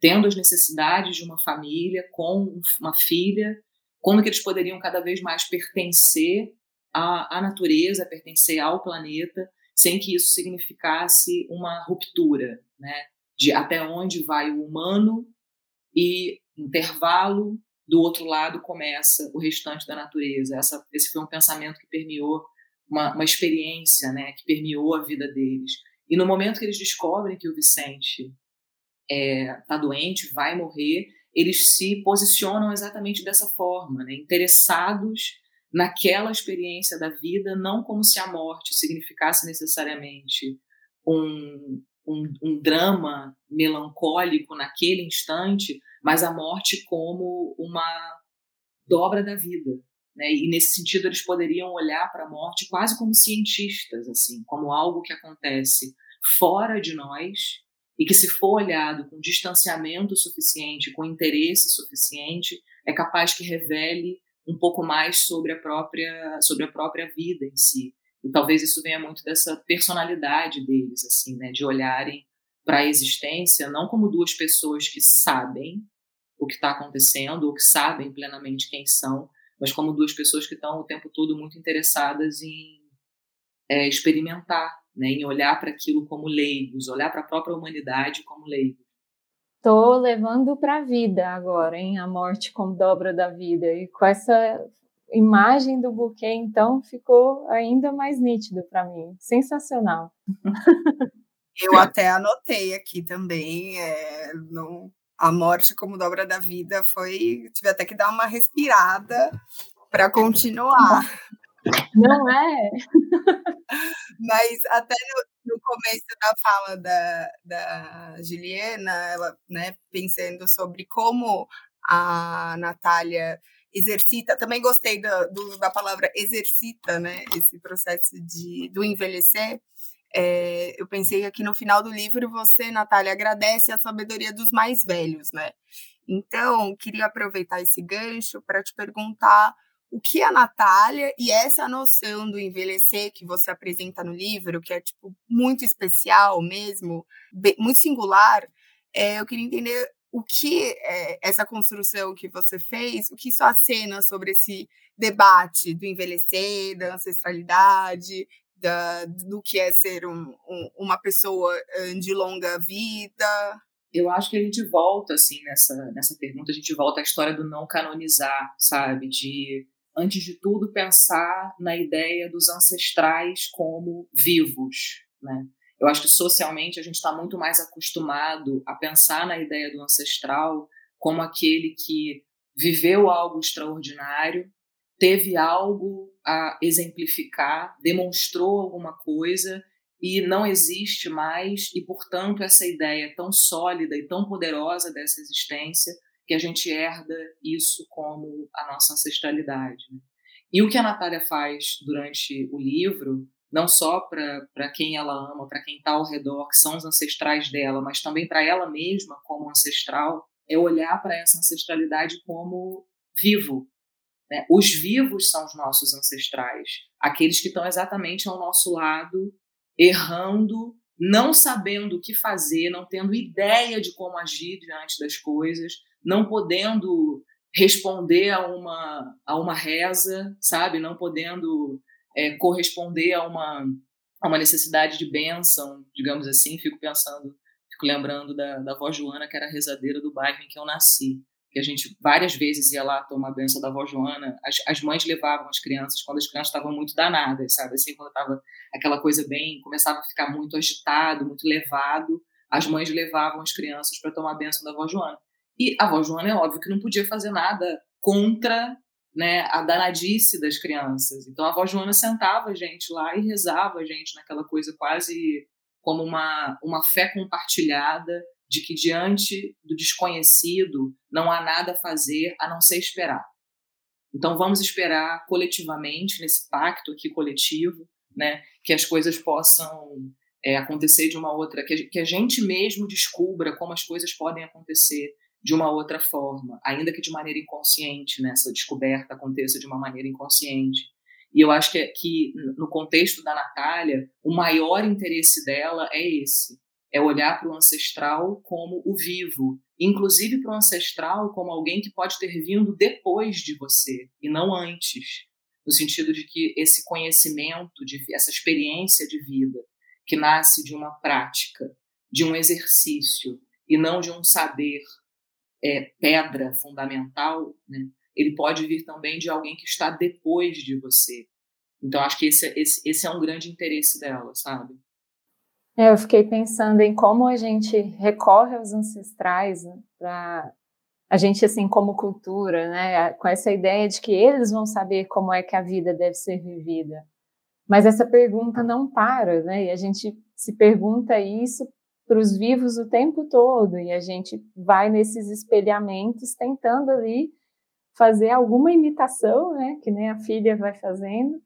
tendo as necessidades de uma família, com uma filha, como que eles poderiam cada vez mais pertencer à, à natureza, pertencer ao planeta, sem que isso significasse uma ruptura, né? De até onde vai o humano e intervalo do outro lado começa o restante da natureza. Essa, esse foi um pensamento que permeou uma, uma experiência, né? Que permeou a vida deles. E no momento que eles descobrem que o Vicente está é, tá doente, vai morrer, eles se posicionam exatamente dessa forma, né? interessados naquela experiência da vida, não como se a morte significasse necessariamente um, um, um drama melancólico naquele instante, mas a morte como uma dobra da vida. Né? E nesse sentido eles poderiam olhar para a morte quase como cientistas, assim, como algo que acontece fora de nós e que se for olhado com distanciamento suficiente, com interesse suficiente, é capaz que revele um pouco mais sobre a própria sobre a própria vida em si. E talvez isso venha muito dessa personalidade deles, assim, né, de olharem para a existência não como duas pessoas que sabem o que está acontecendo ou que sabem plenamente quem são, mas como duas pessoas que estão o tempo todo muito interessadas em é, experimentar, né, em olhar para aquilo como leigos, olhar para a própria humanidade como leigos. Estou levando para a vida agora, hein? A morte como dobra da vida. E com essa imagem do buquê, então, ficou ainda mais nítido para mim. Sensacional. Eu até anotei aqui também, é, no, a morte como dobra da vida foi. Tive até que dar uma respirada para continuar. Não é? Mas até no, no, começo da fala da, da Juliana, ela, né, pensando sobre como a Natália exercita, também gostei da, do, da palavra exercita, né, esse processo de, do envelhecer, é, eu pensei aqui no final do livro você, Natália, agradece a sabedoria dos mais velhos, né? Então, queria aproveitar esse gancho para te perguntar o que a Natália e essa noção do envelhecer que você apresenta no livro, que é tipo muito especial mesmo, muito singular, é, eu queria entender o que é, essa construção que você fez, o que isso acena sobre esse debate do envelhecer, da ancestralidade, da, do que é ser um, um, uma pessoa de longa vida. Eu acho que a gente volta assim nessa nessa pergunta, a gente volta à história do não canonizar, sabe, de antes de tudo, pensar na ideia dos ancestrais como vivos. Né? Eu acho que socialmente a gente está muito mais acostumado a pensar na ideia do ancestral como aquele que viveu algo extraordinário, teve algo a exemplificar, demonstrou alguma coisa e não existe mais, e portanto essa ideia tão sólida e tão poderosa dessa existência que a gente herda isso como a nossa ancestralidade. Né? E o que a Natália faz durante o livro, não só para quem ela ama, para quem está ao redor, que são os ancestrais dela, mas também para ela mesma como ancestral, é olhar para essa ancestralidade como vivo. Né? Os vivos são os nossos ancestrais, aqueles que estão exatamente ao nosso lado, errando, não sabendo o que fazer, não tendo ideia de como agir diante das coisas, não podendo responder a uma, a uma reza, sabe? Não podendo é, corresponder a uma, a uma necessidade de bênção, digamos assim. Fico pensando, fico lembrando da, da avó Joana, que era rezadeira do bairro em que eu nasci. Que a gente várias vezes ia lá tomar a benção da avó Joana. As, as mães levavam as crianças quando as crianças estavam muito danadas, sabe? Assim, quando estava aquela coisa bem, começava a ficar muito agitado, muito levado, as mães levavam as crianças para tomar a benção da avó Joana. E a avó Joana é óbvio que não podia fazer nada contra né, a danadice das crianças. Então a avó Joana sentava a gente lá e rezava a gente naquela coisa quase como uma, uma fé compartilhada de que diante do desconhecido não há nada a fazer a não ser esperar. Então vamos esperar coletivamente nesse pacto aqui coletivo, né, que as coisas possam é, acontecer de uma outra, que a, que a gente mesmo descubra como as coisas podem acontecer de uma outra forma, ainda que de maneira inconsciente, né? essa descoberta aconteça de uma maneira inconsciente. E eu acho que, que no contexto da Natália, o maior interesse dela é esse: é olhar para o ancestral como o vivo, inclusive para o ancestral como alguém que pode ter vindo depois de você e não antes, no sentido de que esse conhecimento, de, essa experiência de vida, que nasce de uma prática, de um exercício e não de um saber é, pedra fundamental, né, ele pode vir também de alguém que está depois de você. Então, acho que esse, esse, esse é um grande interesse dela, sabe? É, eu fiquei pensando em como a gente recorre aos ancestrais né, para a gente, assim, como cultura, né, com essa ideia de que eles vão saber como é que a vida deve ser vivida. Mas essa pergunta não para, né? E a gente se pergunta isso para os vivos o tempo todo e a gente vai nesses espelhamentos tentando ali fazer alguma imitação, né, que nem a filha vai fazendo,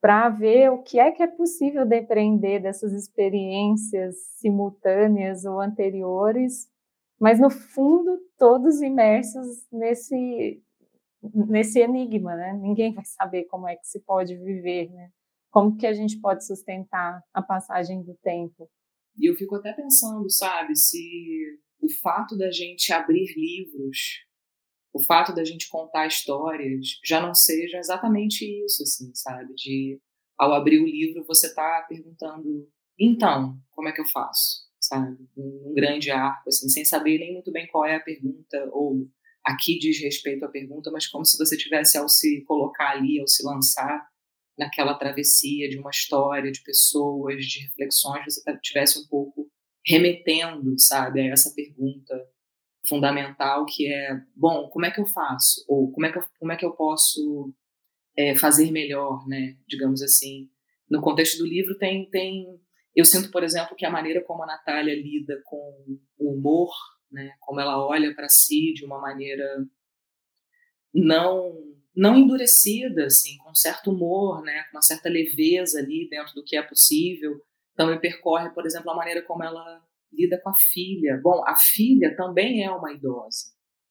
para ver o que é que é possível depreender dessas experiências simultâneas ou anteriores, mas no fundo todos imersos nesse nesse enigma, né? Ninguém vai saber como é que se pode viver, né? Como que a gente pode sustentar a passagem do tempo? E eu fico até pensando, sabe, se o fato da gente abrir livros, o fato da gente contar histórias, já não seja exatamente isso, assim, sabe? De ao abrir o livro você tá perguntando, então, como é que eu faço? Sabe? Um, grande arco, assim, sem saber nem muito bem qual é a pergunta, ou aqui diz respeito à pergunta, mas como se você tivesse ao se colocar ali, ao se lançar, naquela travessia de uma história, de pessoas, de reflexões, você tivesse um pouco remetendo, sabe, a essa pergunta fundamental que é, bom, como é que eu faço? Ou como é que eu, como é que eu posso é, fazer melhor, né, digamos assim. No contexto do livro tem, tem, eu sinto, por exemplo, que a maneira como a Natália lida com o humor, né, como ela olha para si de uma maneira não não endurecida, assim, com certo humor, né, com uma certa leveza ali dentro do que é possível. Também percorre, por exemplo, a maneira como ela lida com a filha. Bom, a filha também é uma idosa.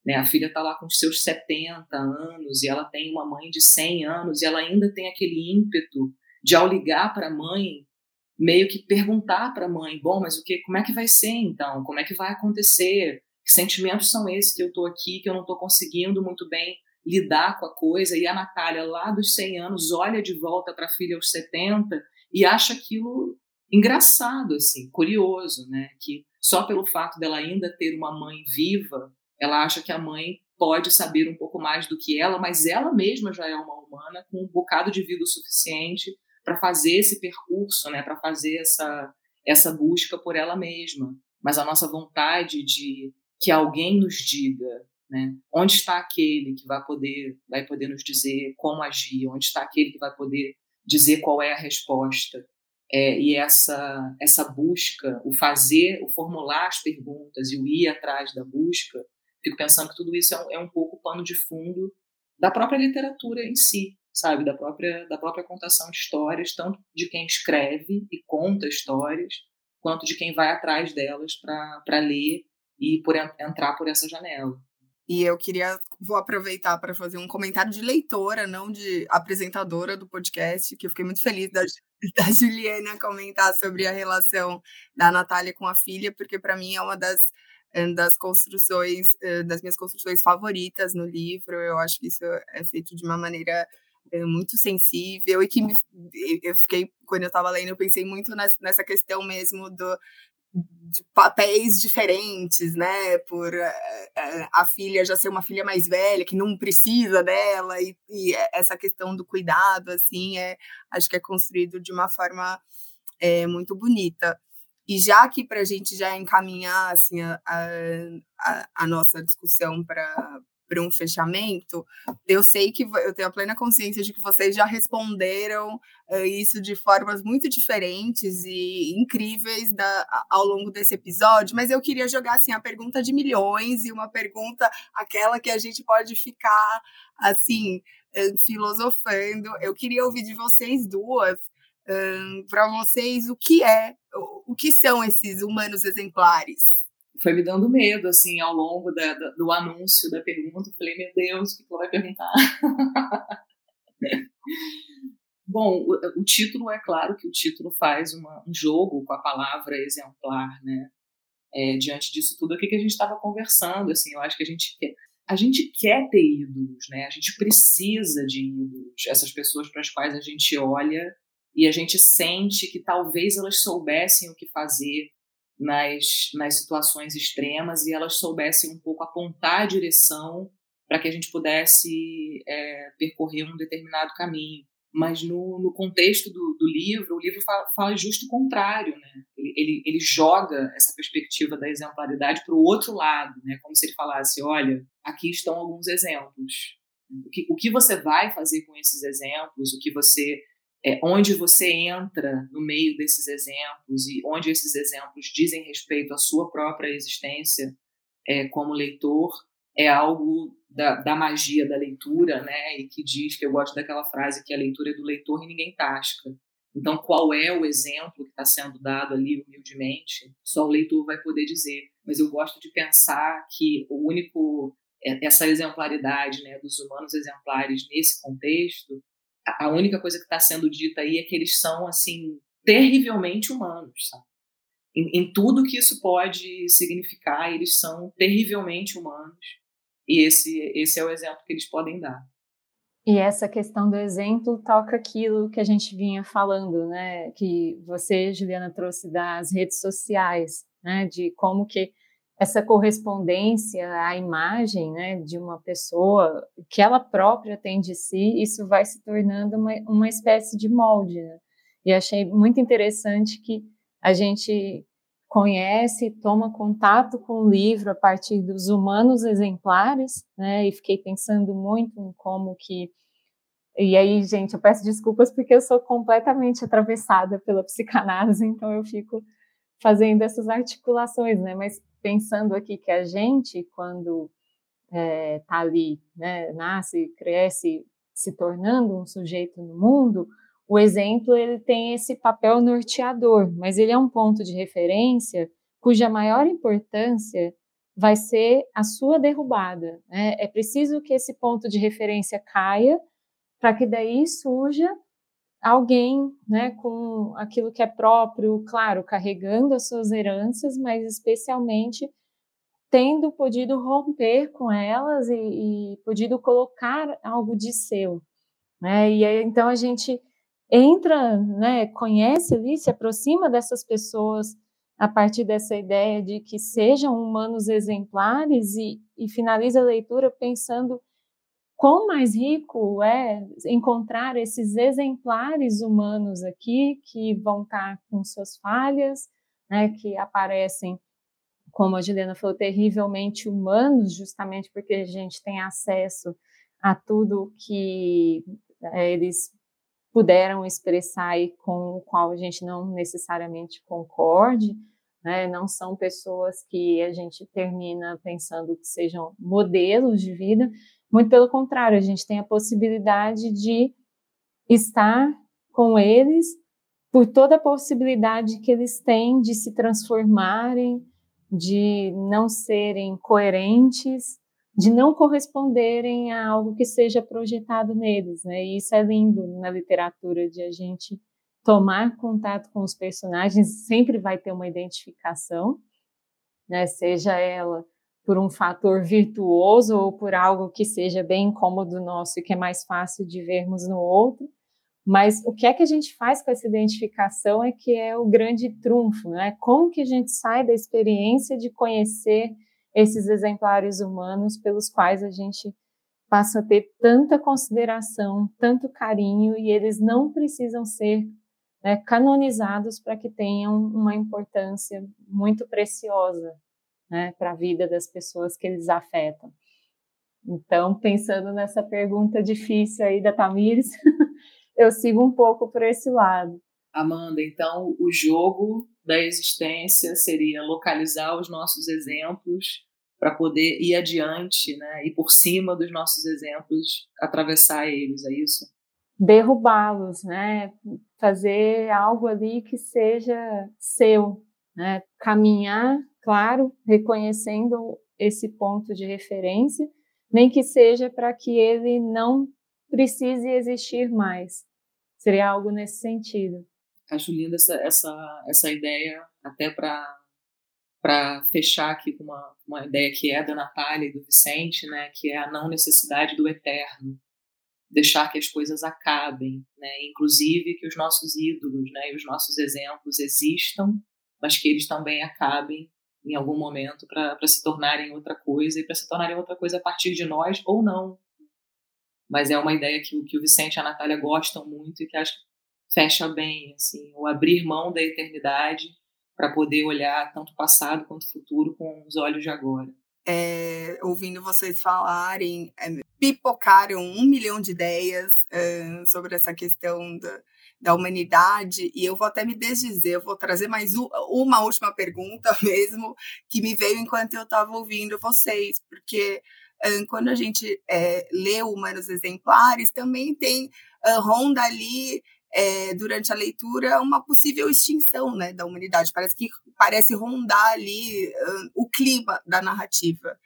Né? A filha está lá com os seus 70 anos e ela tem uma mãe de 100 anos e ela ainda tem aquele ímpeto de, ao ligar para a mãe, meio que perguntar para a mãe: bom, mas o que, como é que vai ser então? Como é que vai acontecer? Que sentimentos são esses que eu estou aqui, que eu não estou conseguindo muito bem lidar com a coisa, e a Natália, lá dos 100 anos, olha de volta para a filha aos 70 e acha aquilo engraçado, assim, curioso, né? Que só pelo fato dela ainda ter uma mãe viva, ela acha que a mãe pode saber um pouco mais do que ela, mas ela mesma já é uma humana com um bocado de vida o suficiente para fazer esse percurso, né? Para fazer essa essa busca por ela mesma. Mas a nossa vontade de que alguém nos diga né? Onde está aquele que vai poder, vai poder nos dizer como agir? Onde está aquele que vai poder dizer qual é a resposta? É, e essa essa busca, o fazer, o formular as perguntas e o ir atrás da busca, fico pensando que tudo isso é um, é um pouco pano de fundo da própria literatura em si, sabe, da própria da própria contação de histórias, tanto de quem escreve e conta histórias, quanto de quem vai atrás delas para ler e por entrar por essa janela. E eu queria, vou aproveitar para fazer um comentário de leitora, não de apresentadora do podcast, que eu fiquei muito feliz da, da Juliana comentar sobre a relação da Natália com a filha, porque para mim é uma das das construções, das minhas construções favoritas no livro. Eu acho que isso é feito de uma maneira muito sensível e que me, eu fiquei, quando eu estava lendo, eu pensei muito nessa questão mesmo do, de papéis diferentes, né? Por uh, a filha já ser uma filha mais velha, que não precisa dela, e, e, essa questão do cuidado, assim, é, acho que é construído de uma forma é, muito bonita. E já aqui para a gente já encaminhar assim, a, a, a nossa discussão para para um fechamento, eu sei que eu tenho a plena consciência de que vocês já responderam uh, isso de formas muito diferentes e incríveis da, ao longo desse episódio, mas eu queria jogar assim a pergunta de milhões e uma pergunta aquela que a gente pode ficar assim uh, filosofando. Eu queria ouvir de vocês duas uh, para vocês o que é, o que são esses humanos exemplares foi me dando medo, assim, ao longo da, da, do anúncio da pergunta. falei, meu Deus, o que ela vai perguntar? Bom, o, o, título, é claro que o título faz uma, um jogo com a palavra exemplar, né? É, diante disso tudo aqui que a gente estava conversando, assim, eu acho que a gente quer, a gente quer ter ídolos, né? A gente precisa de ídolos, essas pessoas para as quais a gente olha e a gente sente que talvez elas soubessem o que fazer, nas, nas situações extremas e elas soubessem um pouco apontar a direção para que a gente pudesse é, percorrer um determinado caminho. Mas no, no contexto do, do, livro, o livro fala, fala justo o contrário, né? Ele, ele, ele joga essa perspectiva da exemplaridade para o outro lado, né? Como se ele falasse, olha, aqui estão alguns exemplos. O que, o que você vai fazer com esses exemplos? O que você é, onde você entra no meio desses exemplos e onde esses exemplos dizem respeito à sua própria existência é, como leitor é algo da, da, magia da leitura, né? E que diz que eu gosto daquela frase que a leitura é do leitor e ninguém tasca. Então, qual é o exemplo que está sendo dado ali humildemente? Só o leitor vai poder dizer. Mas eu gosto de pensar que o único é, essa exemplaridade, né, dos humanos exemplares nesse contexto a única coisa que está sendo dita aí é que eles são, assim, terrivelmente humanos, sabe? Em, em, tudo que isso pode significar, eles são terrivelmente humanos. E esse, esse é o exemplo que eles podem dar. E essa questão do exemplo toca aquilo que a gente vinha falando, né? Que você, Juliana, trouxe das redes sociais, né? De como que essa correspondência à imagem né, de uma pessoa que ela própria tem de si, isso vai se tornando uma, uma espécie de molde. Né? E achei muito interessante que a gente conhece, toma contato com o livro a partir dos humanos exemplares, né? E fiquei pensando muito em como que e aí, gente, eu peço desculpas porque eu sou completamente atravessada pela psicanálise, então eu fico fazendo essas articulações, né? Mas pensando aqui que a gente, quando está é, tá ali, né, nasce, cresce, se tornando um sujeito no mundo, o exemplo ele tem esse papel norteador, mas ele é um ponto de referência cuja maior importância vai ser a sua derrubada. Né? É preciso que esse ponto de referência caia para que daí surja alguém né, com aquilo que é próprio, claro, carregando as suas heranças, mas especialmente tendo podido romper com elas e, e podido colocar algo de seu. Né? E aí, então a gente entra, né, conhece ali, se aproxima dessas pessoas a partir dessa ideia de que sejam humanos exemplares e, e finaliza a leitura pensando quão mais rico é encontrar esses exemplares humanos aqui que vão estar com suas falhas, né, que aparecem, como a Juliana falou, terrivelmente humanos, justamente porque a gente tem acesso a tudo que é, eles puderam expressar e com o qual a gente não necessariamente concorde, né? não são pessoas que a gente termina pensando que sejam modelos de vida, muito pelo contrário, a gente tem a possibilidade de estar com eles por toda a possibilidade que eles têm de se transformarem, de não serem coerentes, de não corresponderem a algo que seja projetado neles, né? E isso é lindo na literatura de a gente tomar contato com os personagens, sempre vai ter uma identificação, né? Seja ela por um fator virtuoso ou por algo que seja bem incômodo nosso e que é mais fácil de vermos no outro. Mas o que é que a gente faz com essa identificação é que é o grande trunfo, né? Como que a gente sai da experiência de conhecer esses exemplares humanos pelos quais a gente passa a ter tanta consideração, tanto carinho, e eles não precisam ser né, canonizados para que tenham uma importância muito preciosa né, para a vida das pessoas que eles afetam. Então, pensando nessa pergunta difícil aí da Tamires, eu sigo um pouco por esse lado. Amanda, então o jogo da existência seria localizar os nossos exemplos para poder ir adiante, né, e por cima dos nossos exemplos atravessar eles, é isso? Derrubá-los, né, fazer algo ali que seja seu, né, caminhar, claro, reconhecendo esse ponto de referência, nem que seja para que ele não precise existir mais. Seria algo nesse sentido. Acho linda essa, essa, essa ideia, até para fechar aqui com uma, uma ideia que é da Natália e do Vicente, né, que é a não necessidade do eterno, deixar que as coisas acabem, né, inclusive que os nossos ídolos, né, e os nossos exemplos existam, mas que eles também acabem em algum momento para se tornarem outra coisa e para se tornarem outra coisa a partir de nós ou não. Mas é uma ideia que, que o Vicente e a Natália gostam muito e que acho que fecha bem, assim, o abrir mão da eternidade para poder olhar tanto o passado quanto o futuro com os olhos de agora. É, ouvindo vocês falarem, é, pipocaram um milhão de ideias é, sobre essa questão da, da humanidade, e eu vou até me desdizer, eu vou trazer mais uma última pergunta mesmo, que me veio enquanto eu estava ouvindo vocês, porque quando a gente é, lê Humanos Exemplares, também tem ronda ali é, durante a leitura uma possível extinção né, da humanidade. Parece que parece rondar ali uh, o clima da narrativa.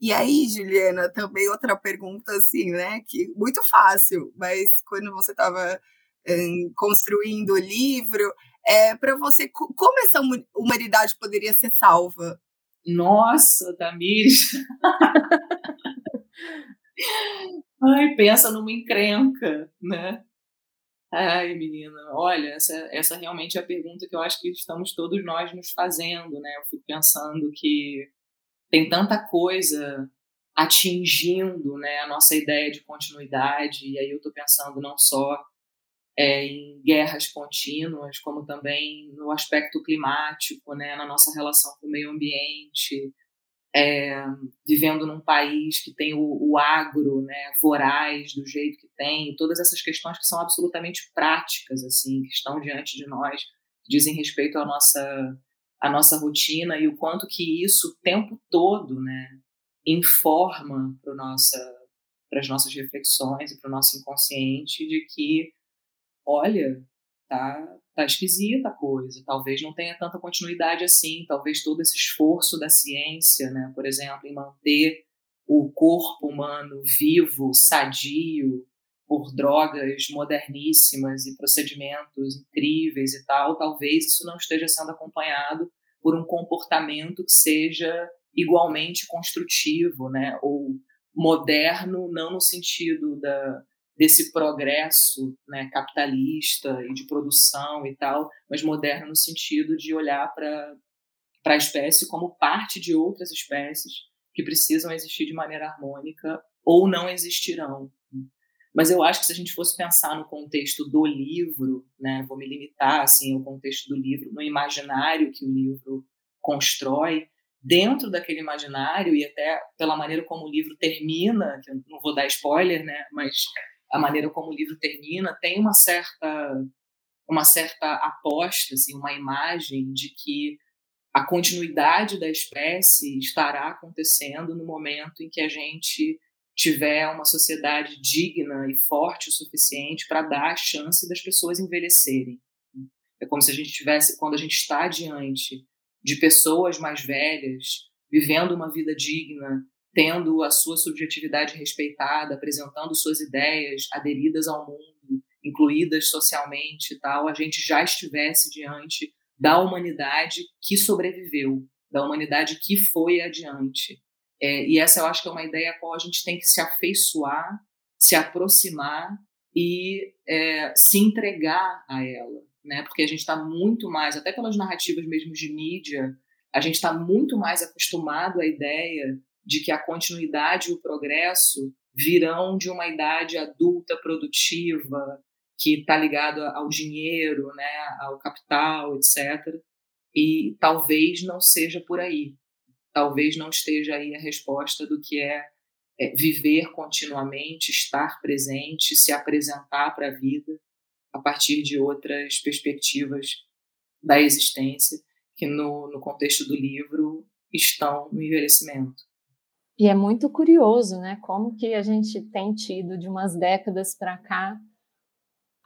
E aí, Juliana, também outra pergunta assim, né? Que muito fácil, mas quando você estava um, construindo o livro, é para você como essa humanidade poderia ser salva? Nossa, Tamires! Ai, pensa numa encrenca, né? Ai, menina, olha, essa, essa realmente é a pergunta que eu acho que estamos todos nós nos fazendo, né? Eu fico pensando que tem tanta coisa atingindo né, a nossa ideia de continuidade, e aí eu estou pensando não só é, em guerras contínuas, como também no aspecto climático, né, na nossa relação com o meio ambiente, é, vivendo num país que tem o, o agro, né, voraz do jeito que tem, todas essas questões que são absolutamente práticas, assim, que estão diante de nós, dizem respeito à nossa, à nossa rotina e o quanto que isso o tempo todo, né, informa para nossa para as nossas reflexões e para o nosso inconsciente de que, olha, tá, tá esquisita a coisa, talvez não tenha tanta continuidade assim, talvez todo esse esforço da ciência, né, por exemplo, em manter o corpo humano vivo, sadio, por drogas moderníssimas e procedimentos incríveis e tal, talvez isso não esteja sendo acompanhado por um comportamento que seja igualmente construtivo, né, ou moderno, não no sentido da, desse progresso né, capitalista e de produção e tal, mas moderno no sentido de olhar para a espécie como parte de outras espécies que precisam existir de maneira harmônica ou não existirão. Mas eu acho que se a gente fosse pensar no contexto do livro, né, vou me limitar assim ao contexto do livro, no imaginário que o livro constrói, dentro daquele imaginário e até pela maneira como o livro termina, que eu não vou dar spoiler, né, mas a maneira como o livro termina, tem uma certa uma certa aposta, assim, uma imagem de que a continuidade da espécie estará acontecendo no momento em que a gente tiver uma sociedade digna e forte o suficiente para dar a chance das pessoas envelhecerem. É como se a gente tivesse, quando a gente está diante de pessoas mais velhas, vivendo uma vida digna, tendo a sua subjetividade respeitada, apresentando suas ideias aderidas ao mundo, incluídas socialmente e tal, a gente já estivesse diante da humanidade que sobreviveu. da humanidade que foi adiante. É, e essa eu acho que é uma ideia a qual a gente tem que se afeiçoar, se aproximar e é, se entregar a ela, né? Porque a gente está muito mais, até pelas narrativas mesmo de mídia, a gente está muito mais acostumado à ideia de que a continuidade e o progresso virão de uma idade adulta produtiva que está ligado ao dinheiro, né, ao capital, etc. E talvez não seja por aí. Talvez não esteja aí a resposta do que é, é viver continuamente, estar presente, se apresentar para a vida a partir de outras perspectivas da existência que no, no contexto do livro estão no envelhecimento. E é muito curioso, né? Como que a gente tem tido de umas décadas para cá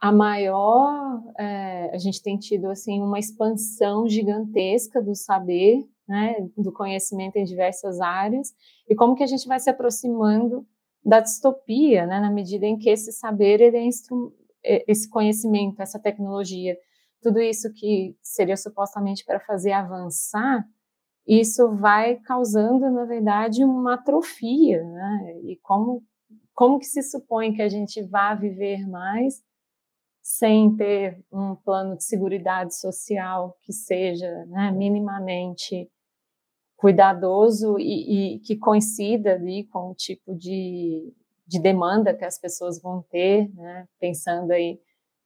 a maior, é, a gente tem tido assim uma expansão gigantesca do saber, né? Do conhecimento em diversas áreas e como que a gente vai se aproximando da distopia, né? Na medida em que esse saber, ele é esse conhecimento, essa tecnologia, tudo isso que seria supostamente para fazer avançar isso vai causando, na verdade, uma atrofia, né? E como, como que se supõe que a gente vá viver mais sem ter um plano de segurança social que seja né, minimamente cuidadoso e, e, que coincida ali com o tipo de, de demanda que as pessoas vão ter, né? pensando aí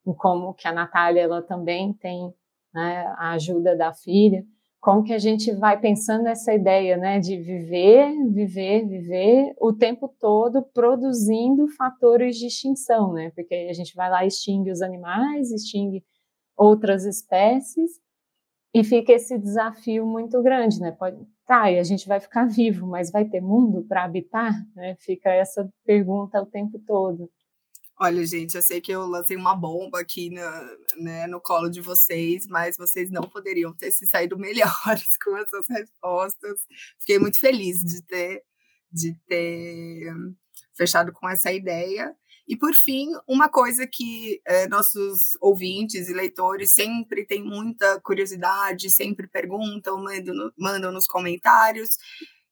em como que a Natália ela também tem né, a ajuda da filha como que a gente vai pensando essa ideia, né, de viver, viver, viver o tempo todo produzindo fatores de extinção, né? Porque a gente vai lá extingue os animais, extingue outras espécies e fica esse desafio muito grande, né? Pode, tá, e a gente vai ficar vivo, mas vai ter mundo para habitar, né? Fica essa pergunta o tempo todo. Olha, gente, eu sei que eu lancei uma bomba aqui né, no colo de vocês, mas vocês não poderiam ter se saído melhores com essas respostas. Fiquei muito feliz de ter, de ter fechado com essa ideia. E, por fim, uma coisa que é, nossos ouvintes e leitores sempre têm muita curiosidade, sempre perguntam, mandam, mandam nos comentários,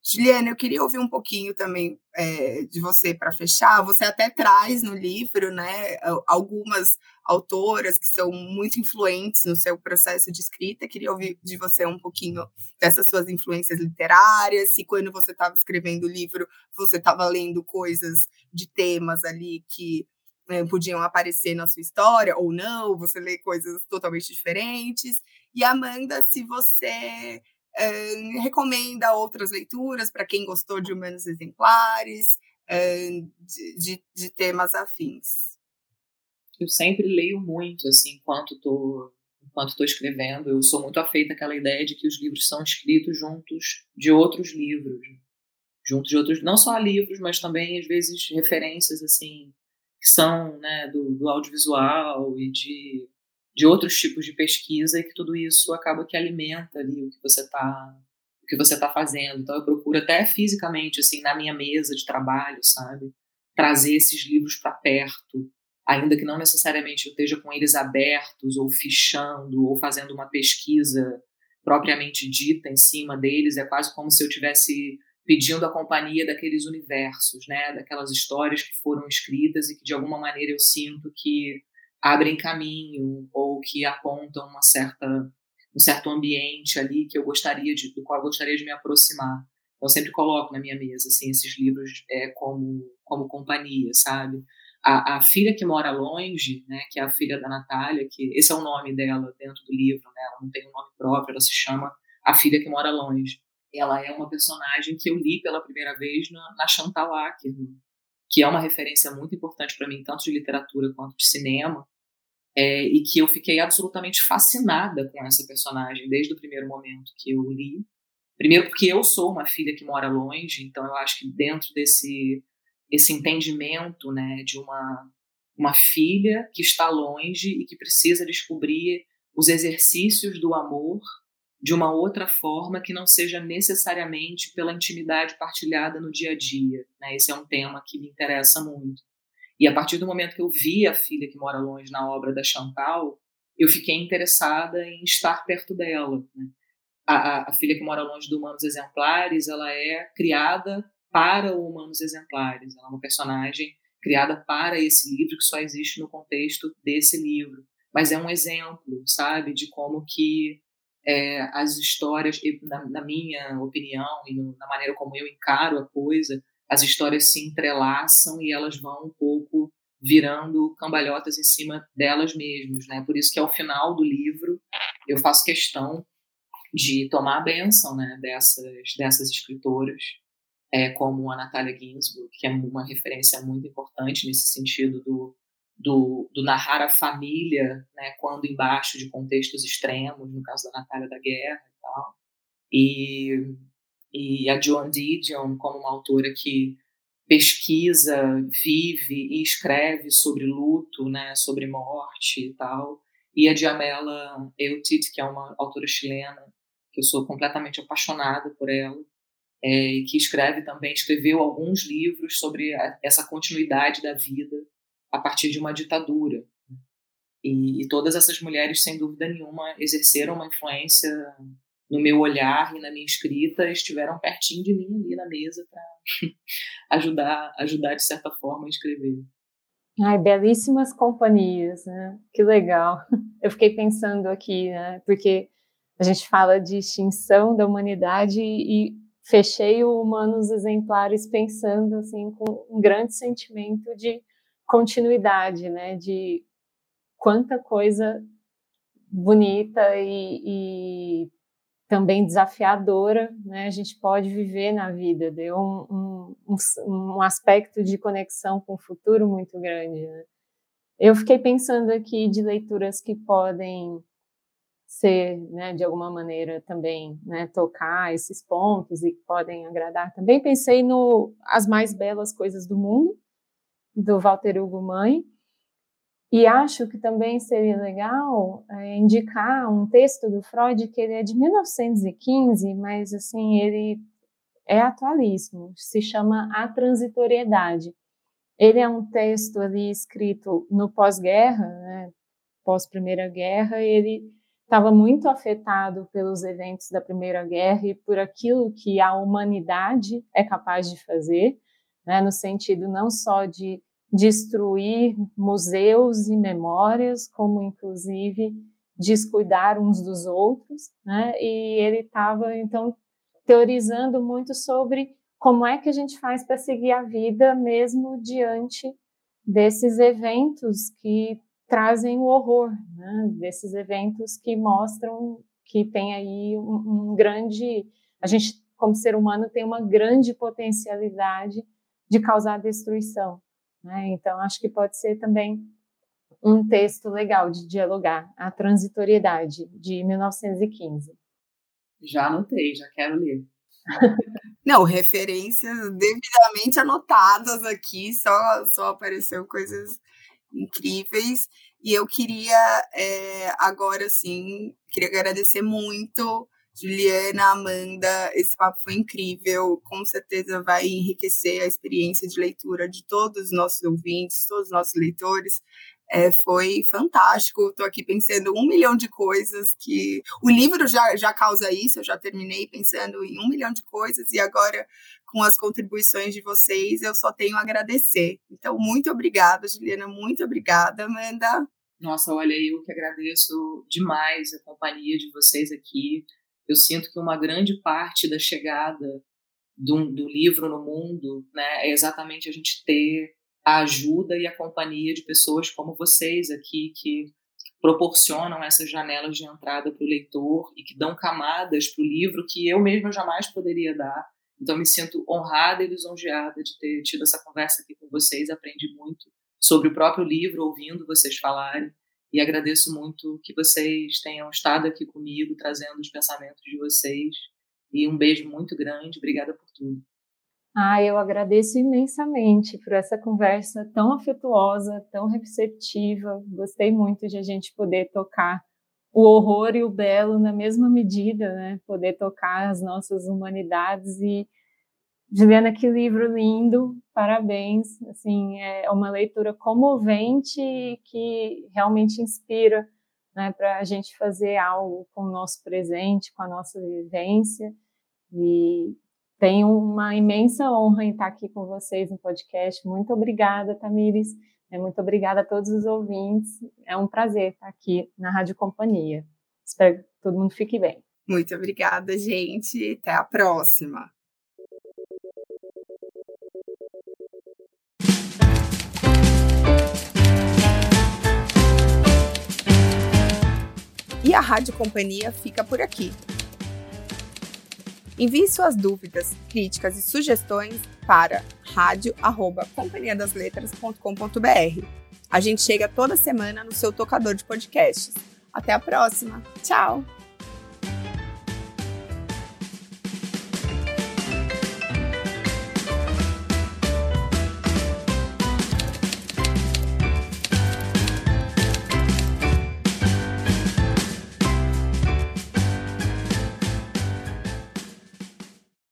Juliana, eu queria ouvir um pouquinho também é, de você para fechar. Você até traz no livro, né, algumas autoras que são muito influentes no seu processo de escrita. Queria ouvir de você um pouquinho dessas suas influências literárias. Se quando você estava escrevendo o livro, você estava lendo coisas de temas ali que é, podiam aparecer na sua história ou não. Você lê coisas totalmente diferentes. E Amanda, se você Recomenda outras leituras para quem gostou de Humanos Exemplares, uh, de, de, de, temas afins. Eu sempre leio muito, assim, enquanto estou enquanto estou escrevendo. Eu sou muito afeita àquela ideia de que os livros são escritos juntos de outros livros, juntos de outros, não só livros, mas também às vezes referências assim que são, né, do, do audiovisual e de de outros tipos de pesquisa e que tudo isso acaba que alimenta ali o que você está o que você está fazendo. Então eu procuro até fisicamente assim na minha mesa de trabalho, sabe, trazer esses livros para perto, ainda que não necessariamente eu esteja com eles abertos ou fichando ou fazendo uma pesquisa propriamente dita em cima deles, é quase como se eu tivesse pedindo a companhia daqueles universos, né, daquelas histórias que foram escritas e que de alguma maneira eu sinto que abrem caminho ou que apontam uma certa um certo ambiente ali que eu gostaria de do qual eu gostaria de me aproximar. Então, sempre coloco na minha mesa assim esses livros é, como como companhia, sabe? A, a, filha que mora longe, né, que é a filha da Natália, que esse é o nome dela dentro do livro, né? Ela não tem um nome próprio, ela se chama A Filha que Mora Longe. Ela é uma personagem que eu li pela primeira vez na, na Chantal Akerman, que é uma referência muito importante para mim, tanto de literatura quanto de cinema, é, e que eu fiquei absolutamente fascinada com essa personagem desde o primeiro momento que eu li. Primeiro porque eu sou uma filha que mora longe, então eu acho que dentro desse esse entendimento, né, de uma uma filha que está longe e que precisa descobrir os exercícios do amor de uma outra forma que não seja necessariamente pela intimidade partilhada no dia a dia. Né? Esse é um tema que me interessa muito. E a partir do momento que eu vi a filha que mora longe na obra da Chantal, eu fiquei interessada em estar perto dela. Né? a, a, filha que mora longe do Humanos Exemplares, ela é criada para o Humanos Exemplares. Ela é uma personagem criada para esse livro que só existe no contexto desse livro. Mas é um exemplo, sabe, de como que é, as histórias, na, na, minha opinião e no, na maneira como eu encaro a coisa, as histórias se entrelaçam e elas vão um pouco virando cambalhotas em cima delas mesmas, né? Por isso que ao final do livro eu faço questão de tomar a benção, né, dessas dessas escritoras, é, como a Natália Ginsburg, que é uma referência muito importante nesse sentido do do, do, narrar a família, né, quando embaixo de contextos extremos, no caso da Natália da Guerra e tal. E, e a Joan Didion como uma autora que pesquisa, vive e escreve sobre luto, né, sobre morte e tal. E a Diamela Eutit, que é uma autora chilena, que eu sou completamente apaixonada por ela, é, e que escreve também, escreveu alguns livros sobre a, essa continuidade da vida a partir de uma ditadura. E, e, todas essas mulheres, sem dúvida nenhuma, exerceram uma influência no meu olhar e na minha escrita, estiveram pertinho de mim ali na mesa para ajudar, ajudar de certa forma a escrever. Ai, belíssimas companhias, né? Que legal. Eu fiquei pensando aqui, né? Porque a gente fala de extinção da humanidade e fechei o Humanos Exemplares pensando assim com um grande sentimento de continuidade, né? De quanta coisa bonita e, e também desafiadora, né? A gente pode viver na vida, deu um, um, um, aspecto de conexão com o futuro muito grande. Né? Eu fiquei pensando aqui de leituras que podem ser, né, de alguma maneira também, né, tocar esses pontos e que podem agradar. Também pensei no As Mais Belas Coisas do Mundo, do Walter Hugo Mãe. E acho que também seria legal é, indicar um texto do Freud que ele é de 1915, mas assim ele é atualíssimo. Se chama A Transitoriedade. Ele é um texto ali escrito no pós-guerra, né, pós Primeira Guerra. Ele estava muito afetado pelos eventos da Primeira Guerra e por aquilo que a humanidade é capaz de fazer né, no sentido não só de destruir museus e memórias, como inclusive descuidar uns dos outros, né? E ele estava então teorizando muito sobre como é que a gente faz para seguir a vida mesmo diante desses eventos que trazem o horror, né? desses eventos que mostram que tem aí um, um grande, a gente como ser humano tem uma grande potencialidade de causar destruição. Né? Então, acho que pode ser também um texto legal de dialogar, A Transitoriedade, de 1915. Já anotei, já quero ler. Não, referências devidamente anotadas aqui, só, só apareceu coisas incríveis. E eu queria é, agora sim, queria agradecer muito Juliana, Amanda, esse papo foi incrível. Com certeza vai enriquecer a experiência de leitura de todos os nossos ouvintes, todos os nossos leitores. É, foi fantástico. Estou aqui pensando um milhão de coisas que. O livro já, já causa isso, eu já terminei pensando em um milhão de coisas, e agora, com as contribuições de vocês, eu só tenho a agradecer. Então, muito obrigada, Juliana, muito obrigada, Amanda. Nossa, olha, eu que agradeço demais a companhia de vocês aqui eu sinto que uma grande parte da chegada do, do livro no mundo né, é exatamente a gente ter a ajuda e a companhia de pessoas como vocês aqui, que proporcionam essas janelas de entrada para o leitor e que dão camadas para o livro que eu mesma jamais poderia dar. Então, me sinto honrada e lisonjeada de ter tido essa conversa aqui com vocês. Aprendi muito sobre o próprio livro, ouvindo vocês falarem e agradeço muito que vocês tenham estado aqui comigo, trazendo os pensamentos de vocês. E um beijo muito grande. Obrigada por tudo. Ah, eu agradeço imensamente por essa conversa tão afetuosa, tão receptiva. Gostei muito de a gente poder tocar o horror e o belo na mesma medida, né? Poder tocar as nossas humanidades e Juliana, que livro lindo, parabéns. Assim, é uma leitura comovente que realmente inspira né, para a gente fazer algo com o nosso presente, com a nossa vivência. E tenho uma imensa honra em estar aqui com vocês no podcast. Muito obrigada, Tamires. É, muito obrigada a todos os ouvintes. É um prazer estar aqui na Rádio Companhia. Espero que todo mundo fique bem. Muito obrigada, gente. Até a próxima. E a Rádio Companhia fica por aqui. Envie suas dúvidas, críticas e sugestões para radio@companhiadasletras.com.br. A gente chega toda semana no seu tocador de podcasts. Até a próxima. Tchau.